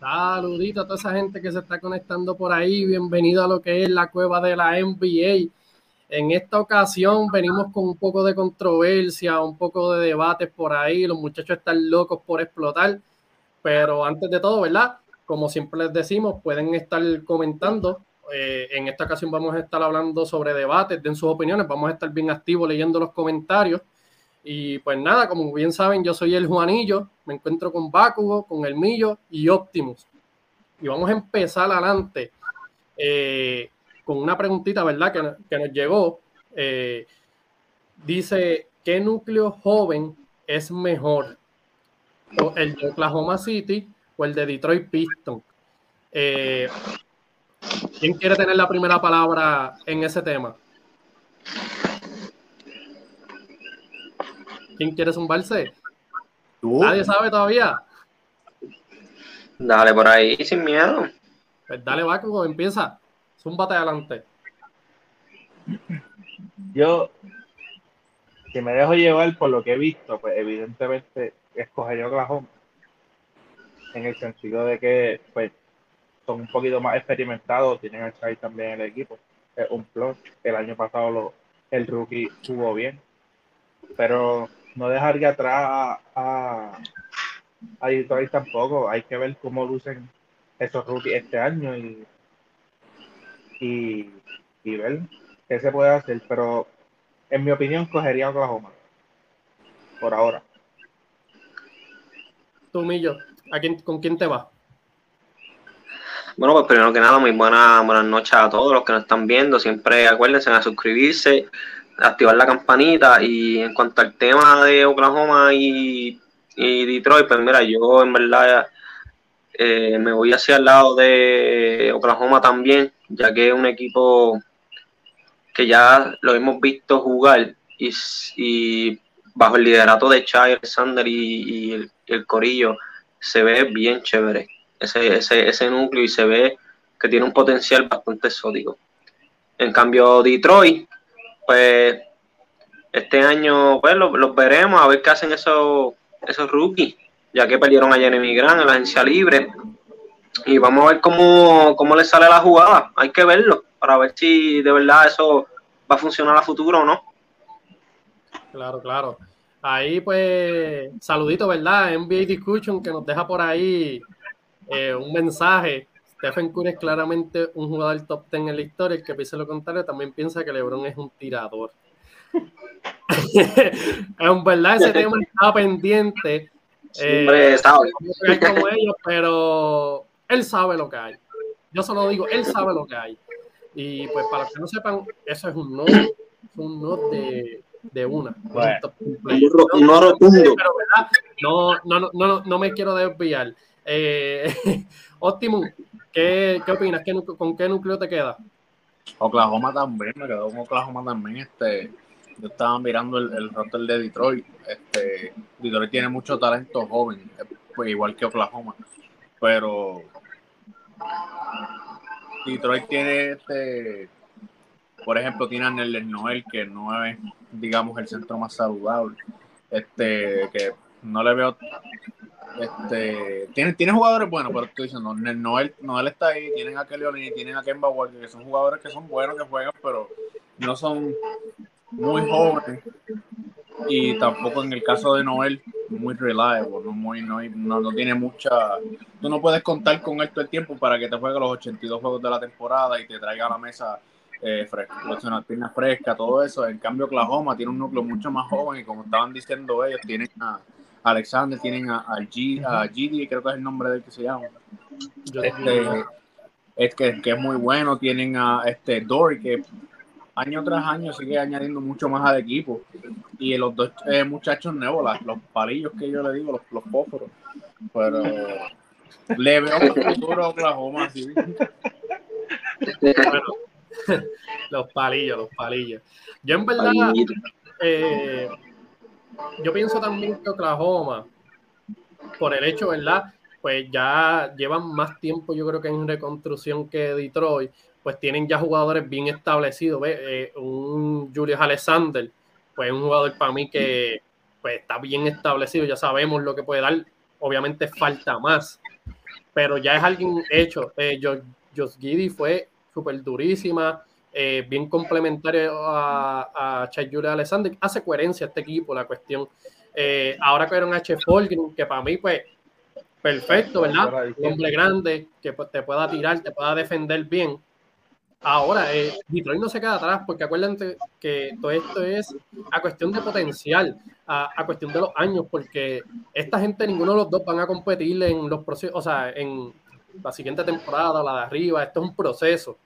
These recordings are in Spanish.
Saludito a toda esa gente que se está conectando por ahí. Bienvenido a lo que es la cueva de la NBA. En esta ocasión venimos con un poco de controversia, un poco de debates por ahí. Los muchachos están locos por explotar. Pero antes de todo, ¿verdad? Como siempre les decimos, pueden estar comentando. Eh, en esta ocasión vamos a estar hablando sobre debates, den sus opiniones. Vamos a estar bien activos leyendo los comentarios. Y pues nada, como bien saben, yo soy el Juanillo, me encuentro con Bakugo, con El Millo y Optimus. Y vamos a empezar adelante eh, con una preguntita, ¿verdad? Que, nos llegó. Eh, dice, ¿qué núcleo joven es mejor? ¿El de Oklahoma City o el de Detroit Pistons? Eh, ¿Quién quiere tener la primera palabra en ese tema? ¿Quién quiere zumbarse? Nadie sabe todavía. Dale por ahí, sin miedo. Pues dale, Bakugo, empieza. Zúmbate adelante. Yo, si me dejo llevar por lo que he visto, pues evidentemente escogería Oklahoma. En el sentido de que, pues, son un poquito más experimentados, tienen a Chai también en el equipo. Es un plus. El año pasado lo, el rookie jugó bien. Pero no dejar de atrás a, a, Detroit tampoco. Hay que ver cómo lucen esos rookies este año y, y, y ver qué se puede hacer. Pero en mi opinión, cogería Oklahoma. Por ahora. Tú, Millo, ¿a quién, ¿con quién te vas? Bueno, pues primero que nada, muy buenas buenas noches a todos los que nos están viendo. Siempre acuérdense a suscribirse, activar la campanita. Y en cuanto al tema de Oklahoma y, Detroit, pues mira, yo en verdad eh, me voy hacia el lado de Oklahoma también, ya que es un equipo que ya lo hemos visto jugar y, bajo el liderato de Chai, Alexander y, el, el, Corillo se ve bien chévere ese, ese, ese núcleo y se ve que tiene un potencial bastante exótico. En cambio, Detroit, pues este año pues los, veremos a ver qué hacen esos, esos rookies, ya que perdieron a Jeremy Grant en la agencia libre. Y vamos a ver cómo, cómo les sale la jugada. Hay que verlo para ver si de verdad eso va a funcionar a futuro o no. Claro, claro. Ahí pues, saludito, ¿verdad? NBA Discussion que nos deja por ahí eh, un mensaje Stephen Curry es claramente un jugador top 10 en la historia. El que piensa lo contrario también piensa que LeBron es un tirador. en verdad, ese tema estaba pendiente. Eh, como ellos, pero él sabe lo que hay. Yo solo digo, él sabe lo que hay. Y pues para los que no sepan, eso es un no, un no de, de una. no, rotundo. no, no, no, no, me quiero desviar. Eh, Optimum, ¿Qué, qué opinas? ¿Con qué núcleo te queda? Oklahoma también, me quedó con Oklahoma también. Este, yo estaba mirando el, el roster de Detroit. Este, Detroit tiene mucho talento joven, pues igual que Oklahoma. Pero Detroit tiene este, por ejemplo, tiene a Neller Noel, que no es, digamos, el centro más saludable. Este, que no le veo este, tiene, tiene jugadores buenos, pero estoy diciendo, Noel, Noel está ahí, tienen a Kelly tienen a Kemba Walker, que son jugadores que son buenos que juegan, pero no son muy jóvenes. Y tampoco en el caso de Noel, muy reliable, no, muy, no, no, tiene mucha. Tú no puedes contar con esto el tiempo para que te juegue los 82 juegos de la temporada y te traiga a la mesa eh, fresca, una pierna fresca, todo eso. En cambio, Oklahoma tiene un núcleo mucho más joven y como estaban diciendo ellos, tienen a Alexander, tienen a, G, a Gidi, creo que es el nombre del que se llama. Este, es que, que, es muy bueno. Tienen a este Dory, que año tras año sigue añadiendo mucho más al equipo. Y los dos eh, muchachos nuevos, los palillos que yo le digo, los, los fósforos. Pero le veo un futuro a Oklahoma, sí. los palillos, los palillos. Yo en verdad, eh, yo pienso también que Oklahoma, por el hecho, ¿verdad? Pues ya llevan más tiempo, yo creo que en reconstrucción que Detroit, pues tienen ya jugadores bien establecidos. Eh, un Julius Alexander, pues un jugador para mí que pues, está bien establecido, ya sabemos lo que puede dar. Obviamente falta más. pero ya es alguien hecho. Eh, Josh Giddy fue súper durísima, eh, bien complementario a, a Chad Alexander. Hace coherencia este equipo, la cuestión. Eh, ahora que un H. Folgrin, que para mí, pues, perfecto, ¿verdad? Un hombre grande que pues, te pueda tirar, te pueda defender bien. Ahora, eh, Detroit no se queda atrás, porque acuérdense que todo esto es a cuestión de potencial, a, cuestión de los años, porque esta gente, ninguno de los dos van a competir en los procesos, o sea, en la siguiente temporada, la de arriba. Esto es un proceso,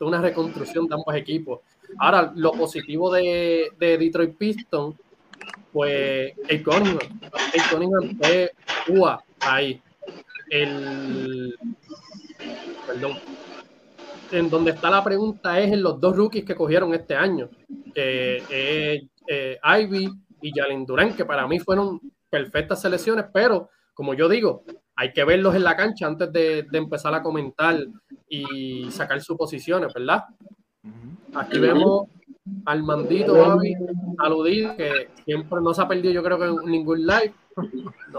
una reconstrucción de ambos equipos. Ahora, lo positivo de, de Detroit Pistons, pues el Cunningham, el Cunningham fue UA ahí. El, perdón en donde está la pregunta es en los dos rookies que cogieron este año, eh, Ivy y Jalen Durán, que para mí fueron perfectas selecciones, pero como yo digo, hay que verlos en la cancha antes de, empezar a comentar y sacar sus posiciones, ¿verdad? Aquí vemos al mandito Javi, saludito, que siempre no se ha perdido, yo creo que en ningún live.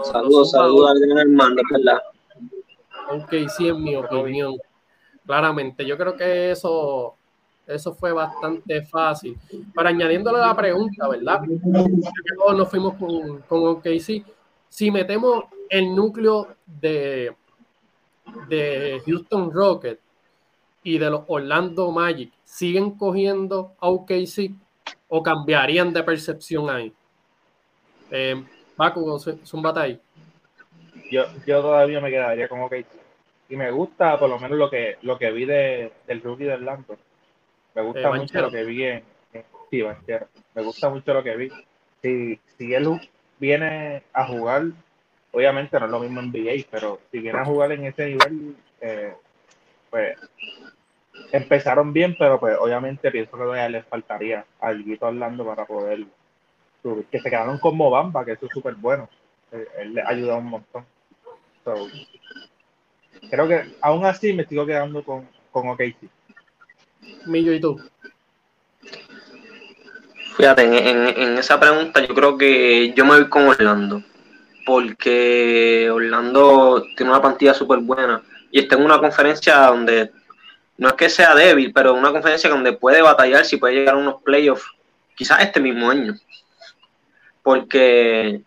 saludos, saludos al mando, ¿verdad? Ok, sí, en mi opinión claramente. Yo creo que eso, eso fue bastante fácil. Pero añadiéndole la pregunta, ¿verdad? Todos nos fuimos con, con OKC. Si metemos el núcleo de, de Houston Rockets y de los Orlando Magic, ¿siguen cogiendo a OKC o cambiarían de percepción ahí? Eh, Baku, Zumbata ahí. Yo, yo todavía me quedaría con OKC y me gusta por lo menos lo que lo que vi de, del rookie de Orlando. Me gusta mucho lo que vi en, sí, Me gusta mucho lo que vi. Si, si él viene a jugar, obviamente no es lo mismo en NBA, pero si a jugar en ese nivel, eh, pues empezaron bien, pero pues obviamente pienso que les faltaría algo Orlando para poder subir. Que se quedaron con Mobamba, que eso es súper bueno. Eh, él, le ayuda un montón. So, creo que aún así me sigo quedando con, con OKC. Millo, ¿y tú? Fíjate, en, esa pregunta yo creo que yo me voy con Orlando, porque Orlando tiene una plantilla súper buena y está en una conferencia donde no es que sea débil, pero una conferencia donde puede batallar si puede llegar a unos playoffs, quizás este mismo año. Porque,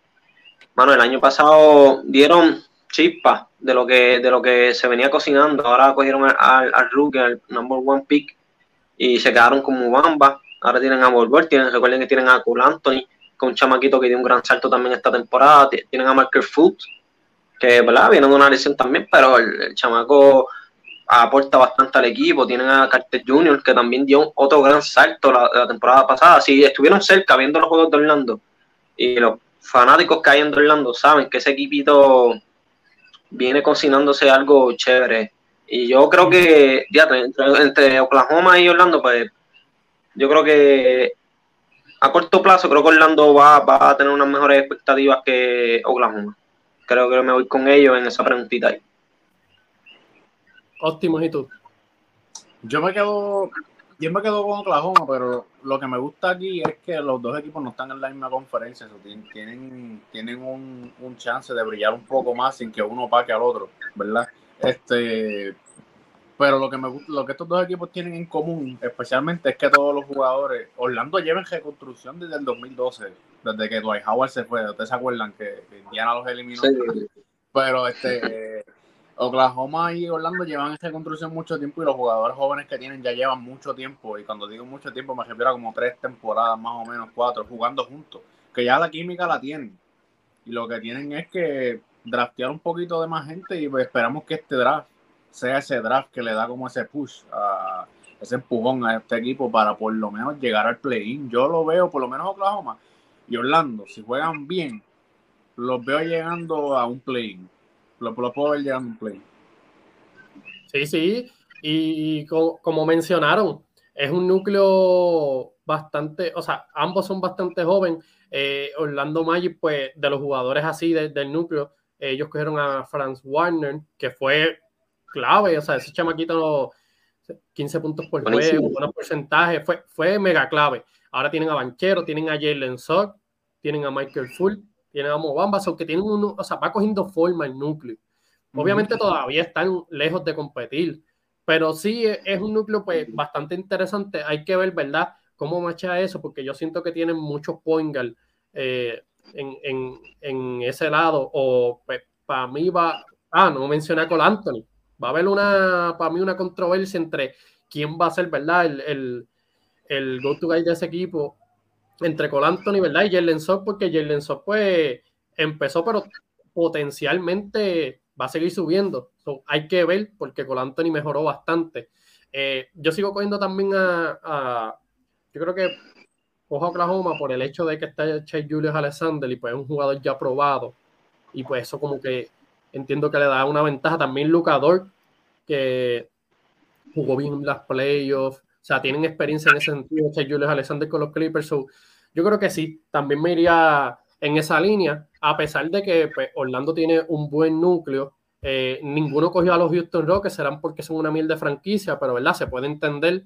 bueno, el año pasado dieron chispas de lo que de lo que se venía cocinando. Ahora cogieron al, al, rookie, al number one pick, y se quedaron como bamba. Ahora tienen a Volver, tienen, recuerden que tienen a Cole Anthony, con un chamaquito que dio un gran salto también esta temporada. Tienen a Marker Foot, que ¿verdad? viene de una lesión también, pero el, chamaco aporta bastante al equipo. Tienen a Carter Jr., que también dio otro gran salto la, temporada pasada. Si estuvieron cerca viendo los juegos de Orlando y los fanáticos que hay en Orlando saben que ese equipito viene cocinándose algo chévere. Y yo creo que, ya, entre, Oklahoma y Orlando, pues yo creo que a corto plazo creo que Orlando va, va, a tener unas mejores expectativas que Oklahoma. Creo que me voy con ellos en esa preguntita ahí. Óptimo, ¿y tú? Yo me quedo yo me quedo con Oklahoma, pero lo que me gusta aquí es que los dos equipos no están en la misma conferencia. tienen tienen un, un, chance de brillar un poco más sin que uno paque al otro, ¿verdad? Este, pero lo que me lo que estos dos equipos tienen en común, especialmente, es que todos los jugadores, Orlando lleva en reconstrucción desde el 2012, desde que Dwight Howard se fue. ¿Ustedes se acuerdan que, Indiana los eliminó? Pero este Oklahoma y Orlando llevan esta construcción mucho tiempo y los jugadores jóvenes que tienen ya llevan mucho tiempo. Y cuando digo mucho tiempo me refiero a como tres temporadas más o menos, cuatro, jugando juntos. Que ya la química la tienen. Y lo que tienen es que draftear un poquito de más gente y esperamos que este draft sea ese draft que le da como ese push, a, ese empujón a este equipo para por lo menos llegar al play-in. Yo lo veo, por lo menos Oklahoma y Orlando, si juegan bien, los veo llegando a un play-in lo, puedo ver llegando un play. Sí, sí. Y, como, mencionaron, es un núcleo bastante, o sea, ambos son bastante jóvenes. Eh, Orlando Magic, pues, de los jugadores así del núcleo, ellos cogieron a Franz Warner, que fue clave, o sea, ese chamaquito 15 puntos por juego, buenos porcentajes, fue, fue mega clave. Ahora tienen a Banchero, tienen a Jalen Sock, tienen a Michael Full, tienen a Mobamba, aunque tienen uno, o sea, va cogiendo forma el núcleo. Obviamente todavía están lejos de competir, pero sí es un núcleo pues, bastante interesante. Hay que ver, ¿verdad?, cómo marcha eso, porque yo siento que tienen muchos point eh, en, ese lado. O pues, para mí va. Ah, no mencioné a Cole Anthony. Va a haber una, para mí, una controversia entre quién va a ser, ¿verdad?, el, el, el go-to guy de ese equipo entre Cole Anthony, ¿verdad? Y Jalen Sock, porque Jalen Sock, pues, empezó, pero potencialmente va a seguir subiendo. hay que ver, porque Cole Anthony mejoró bastante. Eh, yo sigo cogiendo también a, yo creo que cojo a Oklahoma por el hecho de que está Chase Julius Alexander y pues es un jugador ya probado. Y pues eso como que entiendo que le da una ventaja. También Lucador, que jugó bien en las playoffs. O sea, tienen experiencia en ese sentido, Chase Julius Alexander con los Clippers. yo creo que sí, también me iría en esa línea, a pesar de que pues, Orlando tiene un buen núcleo. Eh, ninguno cogió a los Houston Rockets, serán porque son una miel de franquicia, pero ¿verdad? Se puede entender.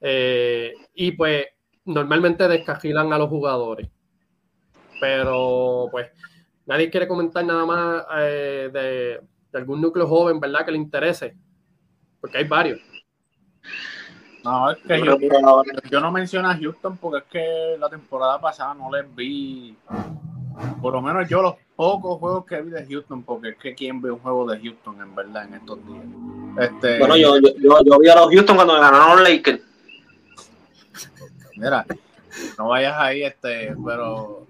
Eh, y pues normalmente descajilan a los jugadores. Pero pues nadie quiere comentar nada más eh, de, algún núcleo joven, ¿verdad? Que le interese. Porque hay varios. No, es que yo, no menciono a Houston porque es que la temporada pasada no les vi, por lo menos yo los pocos juegos que vi de Houston, porque es que quien ve un juego de Houston en verdad en estos días. Este, bueno, yo, yo, yo, vi a los Houston cuando ganaron Lakers. Mira, no vayas ahí, este, pero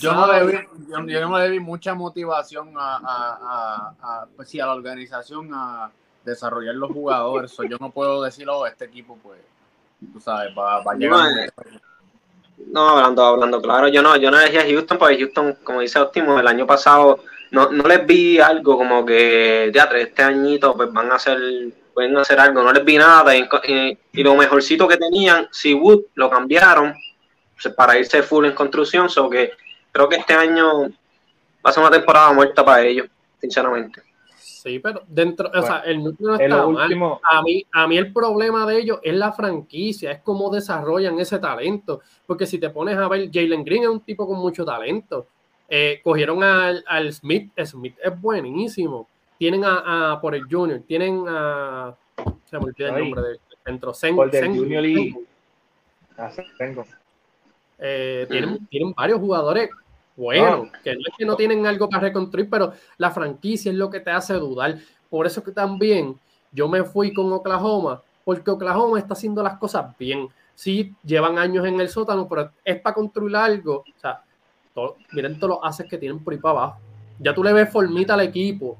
yo no, le vi, yo, no le vi mucha motivación a, a, a, pues sí, a la organización a desarrollar los jugadores. yo no puedo decirlo, oh, este equipo, pues, tú sabes, va, a llegar. No, hablando, hablando claro, yo no, yo no elegí a Houston, porque Houston, como dice Óptimo, el año pasado no, no les vi algo como que, teatro, este añito, pues van a hacer, pueden hacer algo, no les vi nada, y, lo mejorcito que tenían, si Wood lo cambiaron para irse full en construcción, so que creo que este año va a ser una temporada muerta para ellos, sinceramente. Sí, pero dentro, o sea, el núcleo no está mal. A mí, a mí el problema de ellos es la franquicia, es cómo desarrollan ese talento. Porque si te pones a ver, Jalen Green es un tipo con mucho talento. Eh, cogieron al, al, Smith, Smith es buenísimo. Tienen a, por el Junior, tienen a. Se me olvidó el nombre del centro. Sen, Junior y. Ah, eh, tienen, tienen varios jugadores bueno, que no es que no tienen algo para reconstruir, pero la franquicia es lo que te hace dudar. Por eso que también yo me fui con Oklahoma, porque Oklahoma está haciendo las cosas bien. Sí, llevan años en el sótano, pero es para construir algo. O sea, miren todos los haces que tienen por ahí para abajo. Ya tú le ves formita al equipo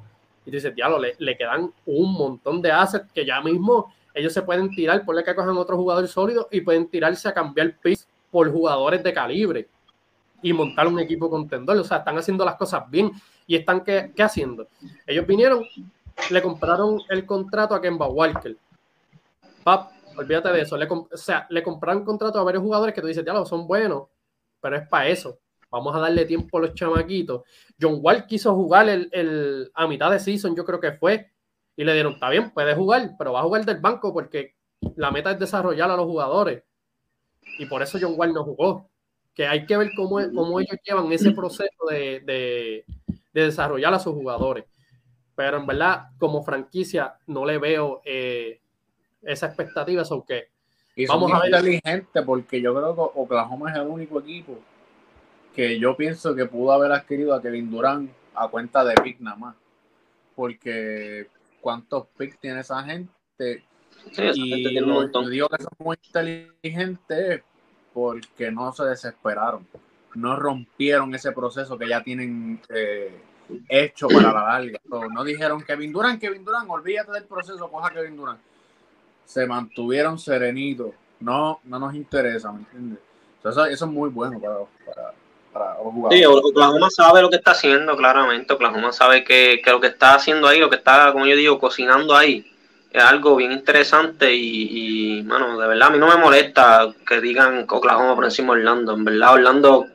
y dices, diablo, le, le quedan un montón de assets que ya mismo ellos se pueden tirar, por que cojan otro jugador sólido y pueden tirarse a cambiar pis por jugadores de calibre y montar un equipo contendor. O sea, están haciendo las cosas bien. ¿Y están qué, haciendo? Ellos vinieron, le compraron el contrato a Kemba Walker. Pap, olvídate de eso. Le, o sea, le compraron contrato a varios jugadores que tú dices, ya lo son buenos, pero es para eso. Vamos a darle tiempo a los chamaquitos. John Wall quiso jugar el, a mitad de season, yo creo que fue, y le dieron, está bien, puede jugar, pero va a jugar del banco porque la meta es desarrollar a los jugadores. Y por eso John Wall no jugó que hay que ver cómo, cómo ellos llevan ese proceso de, de, desarrollar a sus jugadores. Pero en verdad, como franquicia, no le veo eh, esa expectativa, aunque y vamos a ver. inteligente porque yo creo que Oklahoma es el único equipo que yo pienso que pudo haber adquirido a Kevin Durant a cuenta de pick nada más. Porque cuántos picks tiene esa gente. Y yo digo que son muy inteligentes porque no se desesperaron, no rompieron ese proceso que ya tienen eh, hecho para la larga. no dijeron Kevin Durant, Kevin Durant, olvídate del proceso, coja Kevin Durant. Se mantuvieron serenitos, no, no nos interesa, ¿me entiendes? eso, es muy bueno para, para, para los jugadores. Sí, Oklahoma sabe lo que está haciendo, claramente. Oklahoma sabe que, que lo que está haciendo ahí, lo que está, como yo digo, cocinando ahí, es algo bien interesante y, bueno, de verdad a mí no me molesta que digan Oklahoma por encima de Orlando. En verdad, Orlando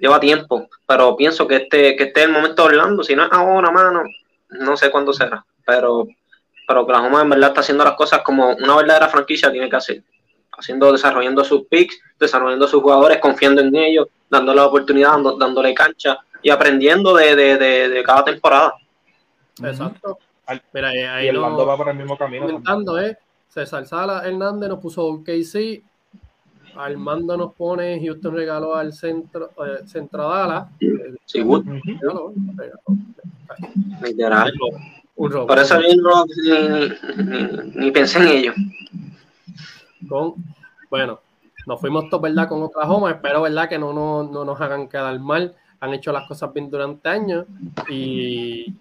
lleva tiempo, pero pienso que este, que este es el momento de Orlando. Si no es ahora, mano, no sé cuándo será. Pero, pero Oklahoma en verdad está haciendo las cosas como una verdadera franquicia tiene que hacer. Haciendo, desarrollando sus picks, desarrollando sus jugadores, confiando en ellos, dándole la oportunidad, dándole cancha y aprendiendo de, de, de, cada temporada. Exacto. Mira, ahí, y el mando va por el mismo camino. Comentando, ¿eh? César Sala Hernández nos puso KC. Armando nos pone Houston regaló al centro, eh, centro Dallas. Sí, Wood. Literal. Un robo. Por eso ni, ni, ni, pensé en ello. Con, bueno, nos fuimos todos, ¿verdad? Con Oklahoma. Espero, ¿verdad? Que no, no, no nos hagan quedar mal. Han hecho las cosas bien durante años y,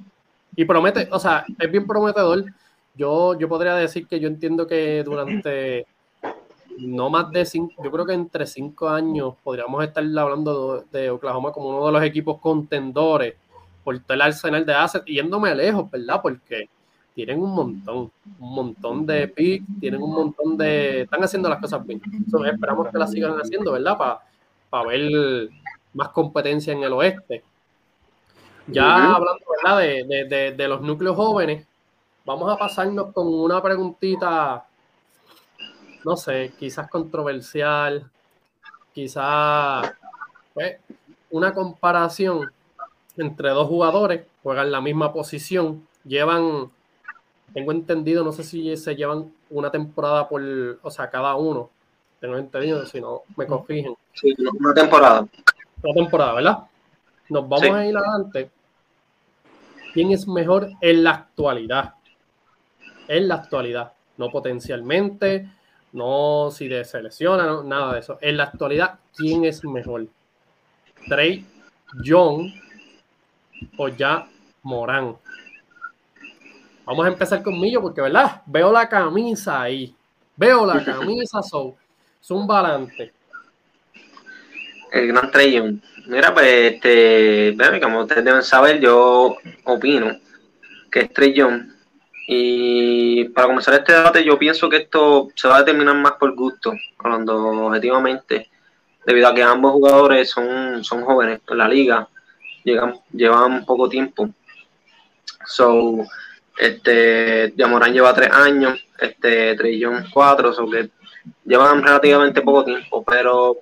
y promete, o sea, es bien prometedor. Yo, yo podría decir que yo entiendo que durante no más de cinco, yo creo que entre cinco años podríamos estar hablando de, Oklahoma como uno de los equipos contendores por todo el arsenal de assets, yéndome lejos, ¿verdad? Porque tienen un montón, un montón de picks, tienen un montón de. Están haciendo las cosas bien. esperamos que las sigan haciendo, ¿verdad? Para ver más competencia en el oeste. Ya hablando, ¿verdad? De, de los núcleos jóvenes, vamos a pasarnos con una preguntita no sé, quizás controversial, quizás pues, una comparación entre dos jugadores, juegan la misma posición, llevan, tengo entendido, no sé si se llevan una temporada por, o sea, cada uno, tengo entendido, si no me corrigen. Sí, una temporada. Una temporada, ¿verdad? Nos vamos a ir adelante. ¿Quién es mejor en la actualidad? En la actualidad, no potencialmente, no si de selecciona, nada de eso. En la actualidad, ¿quién es mejor? Trey Young o ya Morán. Vamos a empezar conmigo porque, ¿verdad? Veo la camisa ahí. Veo la camisa, son un balante. El gran Trey Young. Mira, pues, este, como ustedes deben saber, yo opino que es Trey Young y para comenzar este debate, yo pienso que esto se va a determinar más por gusto, hablando objetivamente, debido a que ambos jugadores son, son jóvenes en la liga, llegan, llevan poco tiempo. So, este, Yamorán lleva tres años, este, Trillón cuatro, so que llevan relativamente poco tiempo, pero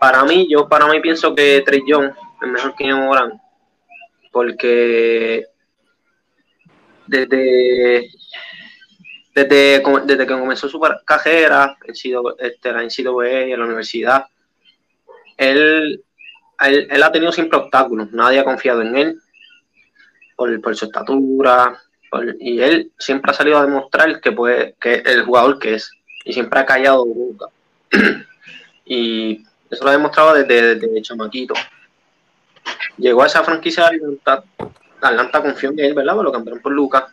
para mí, yo para mí pienso que Trillón es mejor que Yamorán, porque desde, desde, desde que comenzó su carrera en, este, CWE y en la universidad, él, él, ha tenido siempre obstáculos, nadie ha confiado en él por, por su estatura, y él siempre ha salido a demostrar que puede, que el jugador que es, y siempre ha callado nunca. y eso lo ha demostrado desde, desde chamaquito. Llegó a esa franquicia de Atlanta confió en él, ¿verdad? Lo cambiaron por Lucas.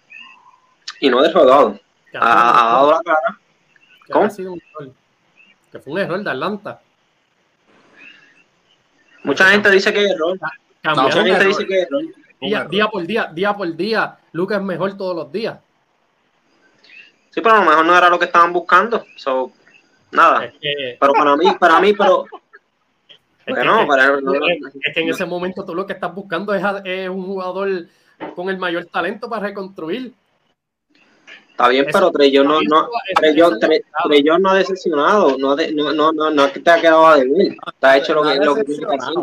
Y no ha defraudado. Ha, dado la cara. ¿Cómo? Que fue un error de Atlanta. Mucha gente dice que es error. Mucha gente dice que es error. Día, por día, día por día, Lucas es mejor todos los días. Sí, pero a lo mejor no era lo que estaban buscando. So, nada. pero para mí, para mí, pero es, que, en ese momento tú lo que estás buscando es, un jugador con el mayor talento para reconstruir. Está bien, pero Trellón no, no, no ha decepcionado, no, no, no, no, no te ha quedado a deber. Está hecho lo que, lo que tiene que hacer.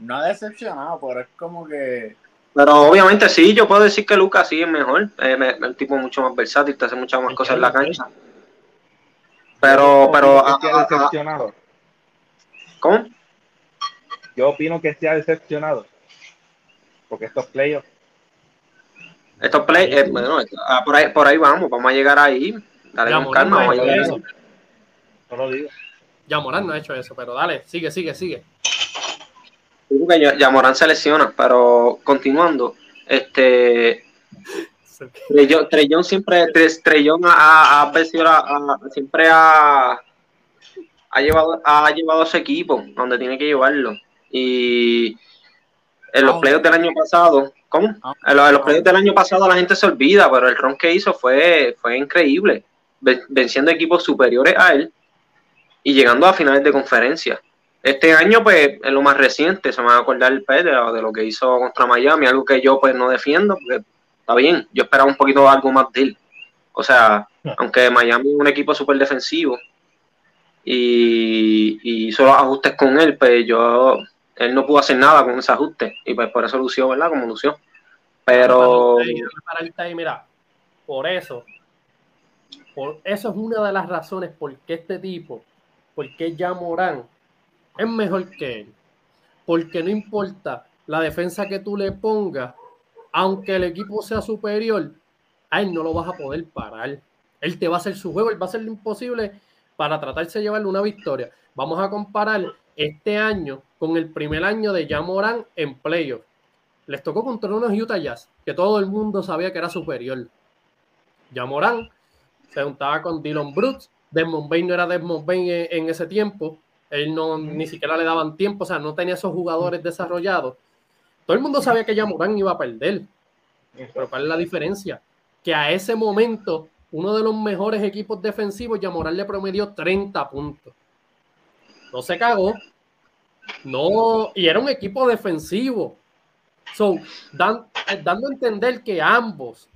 No ha decepcionado, pero es como que. Pero obviamente sí, yo puedo decir que Lucas sí es mejor. Es el tipo mucho más versátil, te hace muchas más cosas en la cancha. Pero, pero. decepcionado. ¿Cómo? Yo opino que se ha decepcionado. Porque estos playoffs. Estos play, eh, bueno, ah, por, ahí, por ahí vamos, vamos a llegar ahí. Dale con calma, vamos a llegar eso. No lo digo. Ya Morán no ha hecho eso, pero dale, sigue, sigue, sigue. ya Morán se lesiona, pero continuando, este Trellón siempre Trellón ha, ha, siempre ha, ha llevado ha llevado a su equipo donde tiene que llevarlo y en los ah, playoffs del año pasado, ¿cómo? Ah, en los, playoffs del año pasado la gente se olvida, pero el ron que hizo fue, fue increíble, venciendo equipos superiores a él y llegando a finales de conferencia. Este año, pues, en lo más reciente, se me va a acordar el de, de, lo que hizo contra Miami, algo que yo, pues, no defiendo, porque está bien, yo esperaba un poquito algo más de él. O sea, aunque Miami es un equipo súper defensivo y, y hizo los ajustes con él, pues yo él no pudo hacer nada con ese ajuste y pues por eso lució, ¿verdad? Como lució. Pero... Mira, por eso, por eso es una de las razones por qué este tipo, por qué ya Morán es mejor que él. Porque no importa la defensa que tú le pongas, aunque el equipo sea superior, a él no lo vas a poder parar. Él te va a hacer su juego, él va a hacer lo imposible para tratarse de llevarle una victoria. Vamos a comparar este año con el primer año de Morán en playoff. Les tocó contra unos Utah Jazz, que todo el mundo sabía que era superior. Morán se juntaba con Dylan Brooks, Desmond Bain no era Desmond Bain en, ese tiempo, él no ni siquiera le daban tiempo, o sea, no tenía esos jugadores desarrollados. Todo el mundo sabía que Morán iba a perder. Pero ¿cuál es la diferencia? Que a ese momento, uno de los mejores equipos defensivos, Morán le promedió 30 puntos. No se cagó. No, y era un equipo defensivo. So, dando a entender que ambos,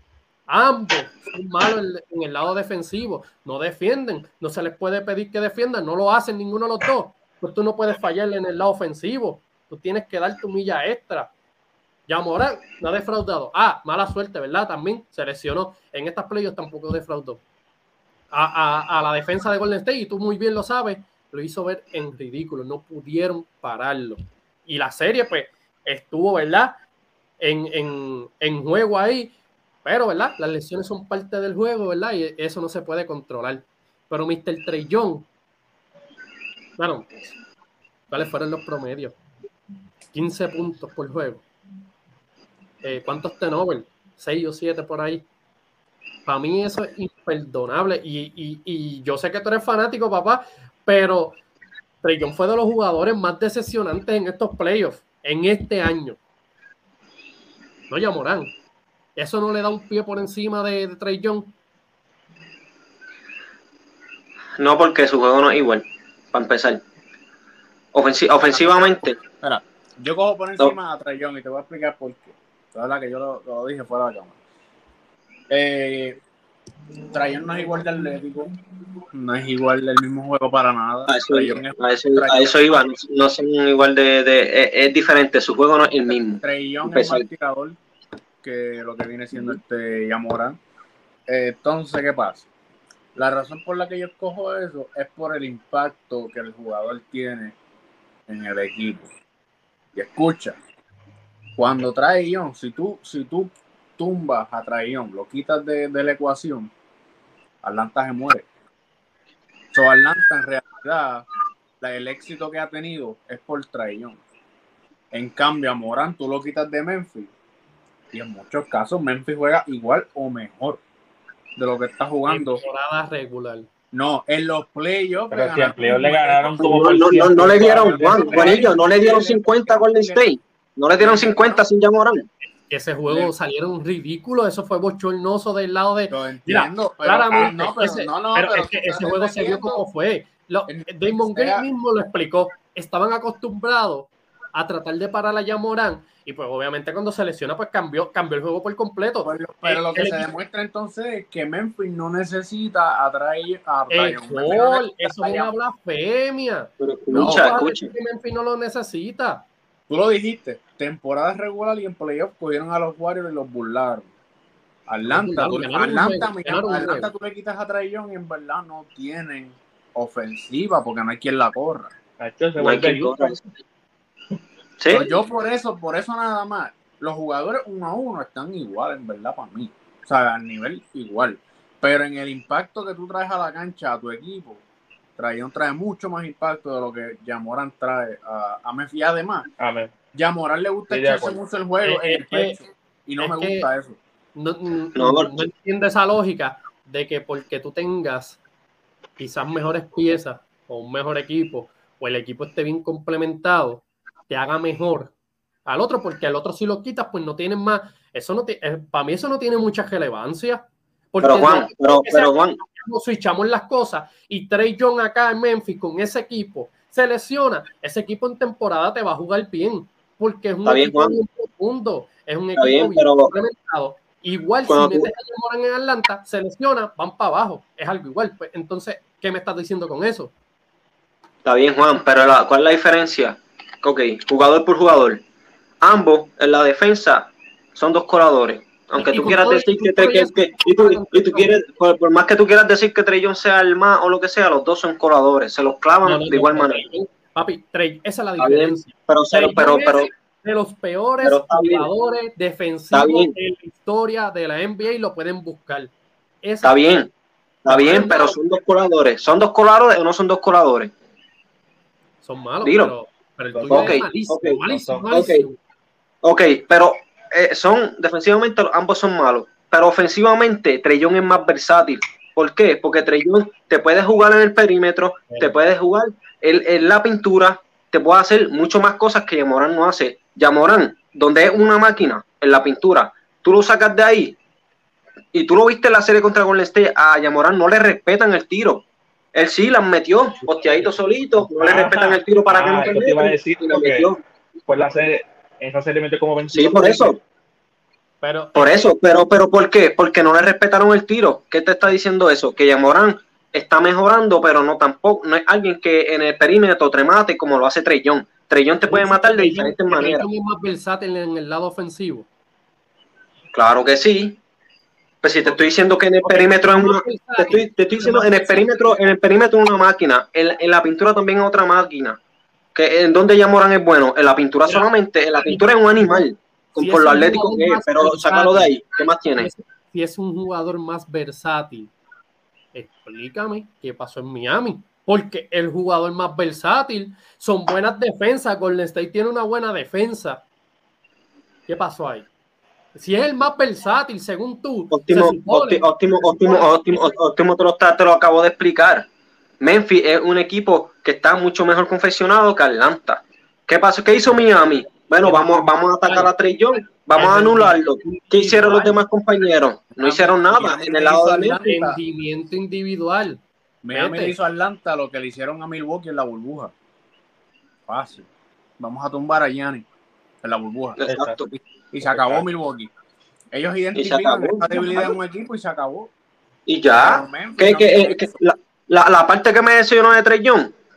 ambos son malos en, el lado defensivo. No defienden. No se les puede pedir que defiendan. No lo hacen ninguno de los dos. Pues tú no puedes fallarle en el lado ofensivo. Tú tienes que dar tu milla extra. Ya Morán no ha defraudado. Ah, mala suerte, ¿verdad? También se lesionó. En estas playoffs tampoco defraudó. A, a, la defensa de Golden State, y tú muy bien lo sabes, lo hizo ver en ridículo. No pudieron pararlo. Y la serie, pues, estuvo, ¿verdad? En, en, en juego ahí. Pero, ¿verdad? Las lesiones son parte del juego, ¿verdad? Y eso no se puede controlar. Pero Mr. Young, bueno, ¿cuáles fueron los promedios? 15 puntos por juego. Eh, ¿cuántos tenovers? 6 o 7 por ahí. Para mí eso es imperdonable. Y, yo sé que tú eres fanático, papá, pero Trey fue de los jugadores más decepcionantes en estos playoffs, en este año. No ya Morán. ¿Eso no le da un pie por encima de, de Trey No, porque su juego no es igual, para empezar. ofensivamente. Espera, yo cojo por encima a Trey y te voy a explicar por qué verdad que yo lo, dije fuera de la cámara. Eh, no es igual de atlético, no es igual del mismo juego para nada. A eso, iba, no, son igual de, es, diferente, su juego no es el mismo. Trayón es más tirador que lo que viene siendo este Yamora. Entonces, ¿qué pasa? La razón por la que yo escojo eso es por el impacto que el jugador tiene en el equipo. Y escucha, cuando trae Young, si tú, si tú tumbas a Young, lo quitas de, la ecuación, Atlanta se muere. So, Atlanta en realidad, el éxito que ha tenido es por Young. En cambio, a Morán tú lo quitas de Memphis y en muchos casos Memphis juega igual o mejor de lo que está jugando. Temporada regular. No, en los playoffs. Pero si en playoffs le ganaron como. No, no, no, le dieron, Juan, Juanillo, no le dieron 50 a Golden State. No le dieron 50 sin Morán. Ese juego salieron ridículos, eso fue bochornoso del lado de. Lo entiendo, pero, claramente, no, pero, ese, no, no, pero, es que ese juego se vio como fue. Lo, Damon Gray mismo lo explicó. Estaban acostumbrados a tratar de parar a Yamorán y pues obviamente cuando se lesiona pues cambió, cambió el juego por completo. Pero, lo que se demuestra entonces es que Memphis no necesita atraer a Eso es una blasfemia. Pero escucha, escucha. Memphis no lo necesita. Tú lo dijiste, temporada regular y en playoff cogieron a los Warriors y los burlaron. Atlanta, Atlanta, Atlanta, tú le quitas a Trae y en verdad no tienen ofensiva porque no hay quien la corra. ¿Sí? yo por eso, por eso nada más, los jugadores uno a uno están igual en verdad para mí. O sea, a nivel igual. Pero en el impacto que tú traes a la cancha a tu equipo, Trayon trae mucho más impacto de lo que Yamoran trae a, a Memphis. Además, a Yamoran le gusta echarse mucho el juego en el pecho. Y no me gusta eso. No, no, entiendo esa lógica de que porque tú tengas quizás mejores piezas o un mejor equipo o el equipo esté bien complementado, te haga mejor al otro, porque al otro si lo quitas, pues no tienen más. Eso no eh, para mí eso no tiene mucha relevancia. pero Juan, pero, pero Juan, switchamos las cosas y Trey Young acá en Memphis con ese equipo se lesiona, ese equipo en temporada te va a jugar bien, porque es un equipo bien, profundo, es un equipo bien, implementado. Igual si metes a en Atlanta, se lesiona, van para abajo, es algo igual. Pues, entonces, ¿qué me estás diciendo con eso? Está bien, Juan, pero ¿cuál es la diferencia? ok, jugador por jugador. Ambos en la defensa son dos coladores. Aunque tú quieras decir que, y, tú, quieres, por, más que tú quieras decir que Trey sea el más o lo que sea, los dos son coladores, se los clavan de igual manera. Papi, Trey, esa es la diferencia. pero, pero, pero, de los peores jugadores defensivos de la historia de la NBA y lo pueden buscar. está bien, está bien, pero son dos coladores. ¿Son dos coladores o no son dos coladores? Son malos, pero, pero, el tuyo es malísimo, malísimo, malísimo. Ok, pero eh, son defensivamente ambos son malos, pero ofensivamente Trellón es más versátil. ¿Por qué? Porque Trellón te puede jugar en el perímetro, te puede jugar en, la pintura, te puede hacer mucho más cosas que Yamorán no hace. Yamorán, donde es una máquina en la pintura, tú lo sacas de ahí y tú lo viste en la serie contra Golden State, a Yamorán no le respetan el tiro. Él sí las metió, posteadito solito, no le respetan el tiro para que no te, te iba a decir Pues la serie, esa se le metió como 22. Sí, por eso. Pero, por eso, pero, pero ¿por qué? Porque no le respetaron el tiro. ¿Qué te está diciendo eso? Que Yamorán está mejorando, pero no tampoco, no es alguien que en el perímetro te mate como lo hace Trellón. Trellón te puede matar de diferentes maneras. es más versátil en el lado ofensivo? Claro que sí. Pues si te estoy diciendo que en el perímetro es una, te estoy, te estoy diciendo en el perímetro, en el perímetro es una máquina, en, en la pintura también es otra máquina ¿En dónde ya Morán es bueno? En la pintura solamente. En la pintura es un animal. por lo atlético que es, pero sácalo de ahí. ¿Qué más tiene? Si es un jugador más versátil, explícame qué pasó en Miami. Porque el jugador más versátil son buenas defensas. Golden State tiene una buena defensa. ¿Qué pasó ahí? Si es el más versátil, según tú. Óptimo, óptimo, óptimo, óptimo, óptimo, te lo acabo de explicar. Memphis es un equipo que está mucho mejor confeccionado que Atlanta. ¿Qué pasó? ¿Qué hizo Miami? Bueno, vamos, vamos a atacar a Trey vamos a anularlo. ¿Qué hicieron los demás compañeros? No hicieron nada en el lado de Rendimiento individual. Miami le hizo a Atlanta lo que le hicieron a Milwaukee en la burbuja. Fácil. Vamos a tumbar a Gianni en la burbuja. Exacto. Y, se acabó Milwaukee. Ellos identifican la debilidad de un equipo y se acabó. Y ya. ¿Qué, qué, la, parte que me decepcionó de Trey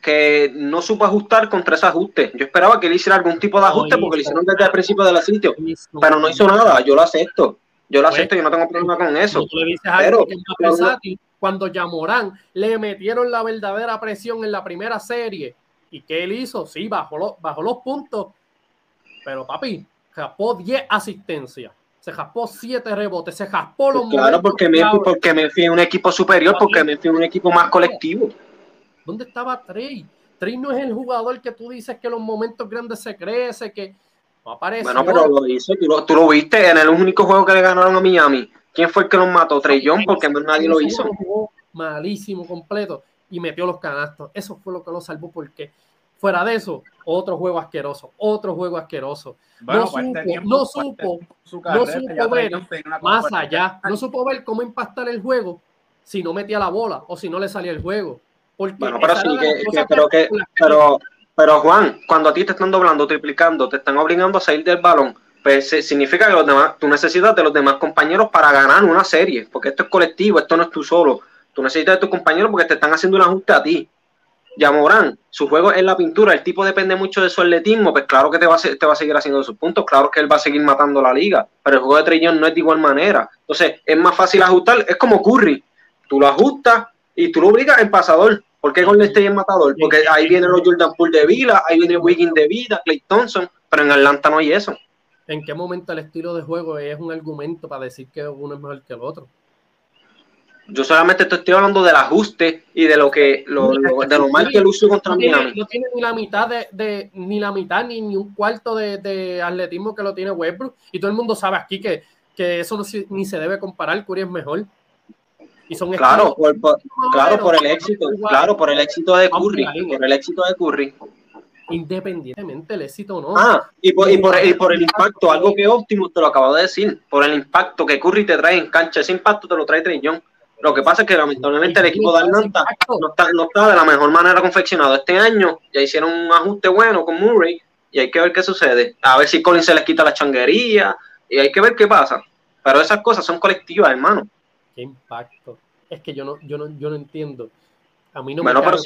que no supo ajustar con tres ajustes. Yo esperaba que él hiciera algún tipo de ajuste porque lo hicieron desde el principio del sitio, pero no hizo nada. Yo lo acepto. Yo lo pues, acepto, yo no tengo problema con eso. pero, cuando Yamorán le metieron la verdadera presión en la primera serie, ¿y qué él hizo? Sí, bajó, bajó los puntos, pero papi, capó 10 asistencias se jaspó siete rebotes, se jaspó los pues Claro, porque me, porque me fui un equipo superior, porque me fui un equipo más colectivo. ¿Dónde estaba Trey? Trey no es el jugador que tú dices que en los momentos grandes se crece, que no aparece. Bueno, pero lo hizo, tú lo, viste en el único juego que le ganaron a Miami. ¿Quién fue el que los mató? Trey Young, porque nadie lo hizo. Malísimo, completo, y metió los canastos. Eso fue lo que lo salvó, porque Fuera de eso, otro juego asqueroso, otro juego asqueroso. no, supo, no supo, no supo ver más allá, no supo ver cómo impactar el juego si no metía la bola o si no le salía el juego. Porque bueno, pero sí, pero, que, pero, pero Juan, cuando a ti te están doblando, triplicando, te están obligando a salir del balón, pues significa que los demás, tú necesitas de los demás compañeros para ganar una serie, porque esto es colectivo, esto no es tú solo. Tú necesitas de tus compañeros porque te están haciendo un ajuste a ti. Yamorán, su juego es la pintura, el tipo depende mucho de su atletismo, pues claro que te va, a, te va a seguir haciendo sus puntos, claro que él va a seguir matando la liga, pero el juego de Trellón no es de igual manera. Entonces, es más fácil ajustar, es como Curry, tú lo ajustas y tú lo obligas en pasador. ¿Por qué Golden State es matador? Porque ahí vienen los Jordan Poole de Vila, ahí viene Wiggins de Vida, Clay Thompson, pero en Atlanta no hay eso. ¿En qué momento el estilo de juego es un argumento para decir que uno es mejor que el otro? Yo solamente te estoy hablando del ajuste y de lo que lo, de lo mal que usó contra no Miami. no tiene ni la mitad de, ni la mitad ni, ni un cuarto de, atletismo que lo tiene Westbrook y todo el mundo sabe aquí que, que eso ni se debe comparar, Curry es mejor. Y son claro, por, claro, por el éxito, claro, por el éxito de Curry, por el éxito de Curry. Independientemente del éxito o no. Ah, y por, y por, y por el impacto, algo que óptimo te lo acabo de decir, por el impacto que Curry te trae en cancha, ese impacto te lo trae Trillón lo que pasa es que lamentablemente el equipo de Atlanta no está, no está de la mejor manera confeccionado. Este año ya hicieron un ajuste bueno con Murray y hay que ver qué sucede. A ver si Colin se les quita la changuería y hay que ver qué pasa. Pero esas cosas son colectivas, hermano. Qué impacto. Es que yo no, yo no, yo no entiendo. A mí no bueno, pero,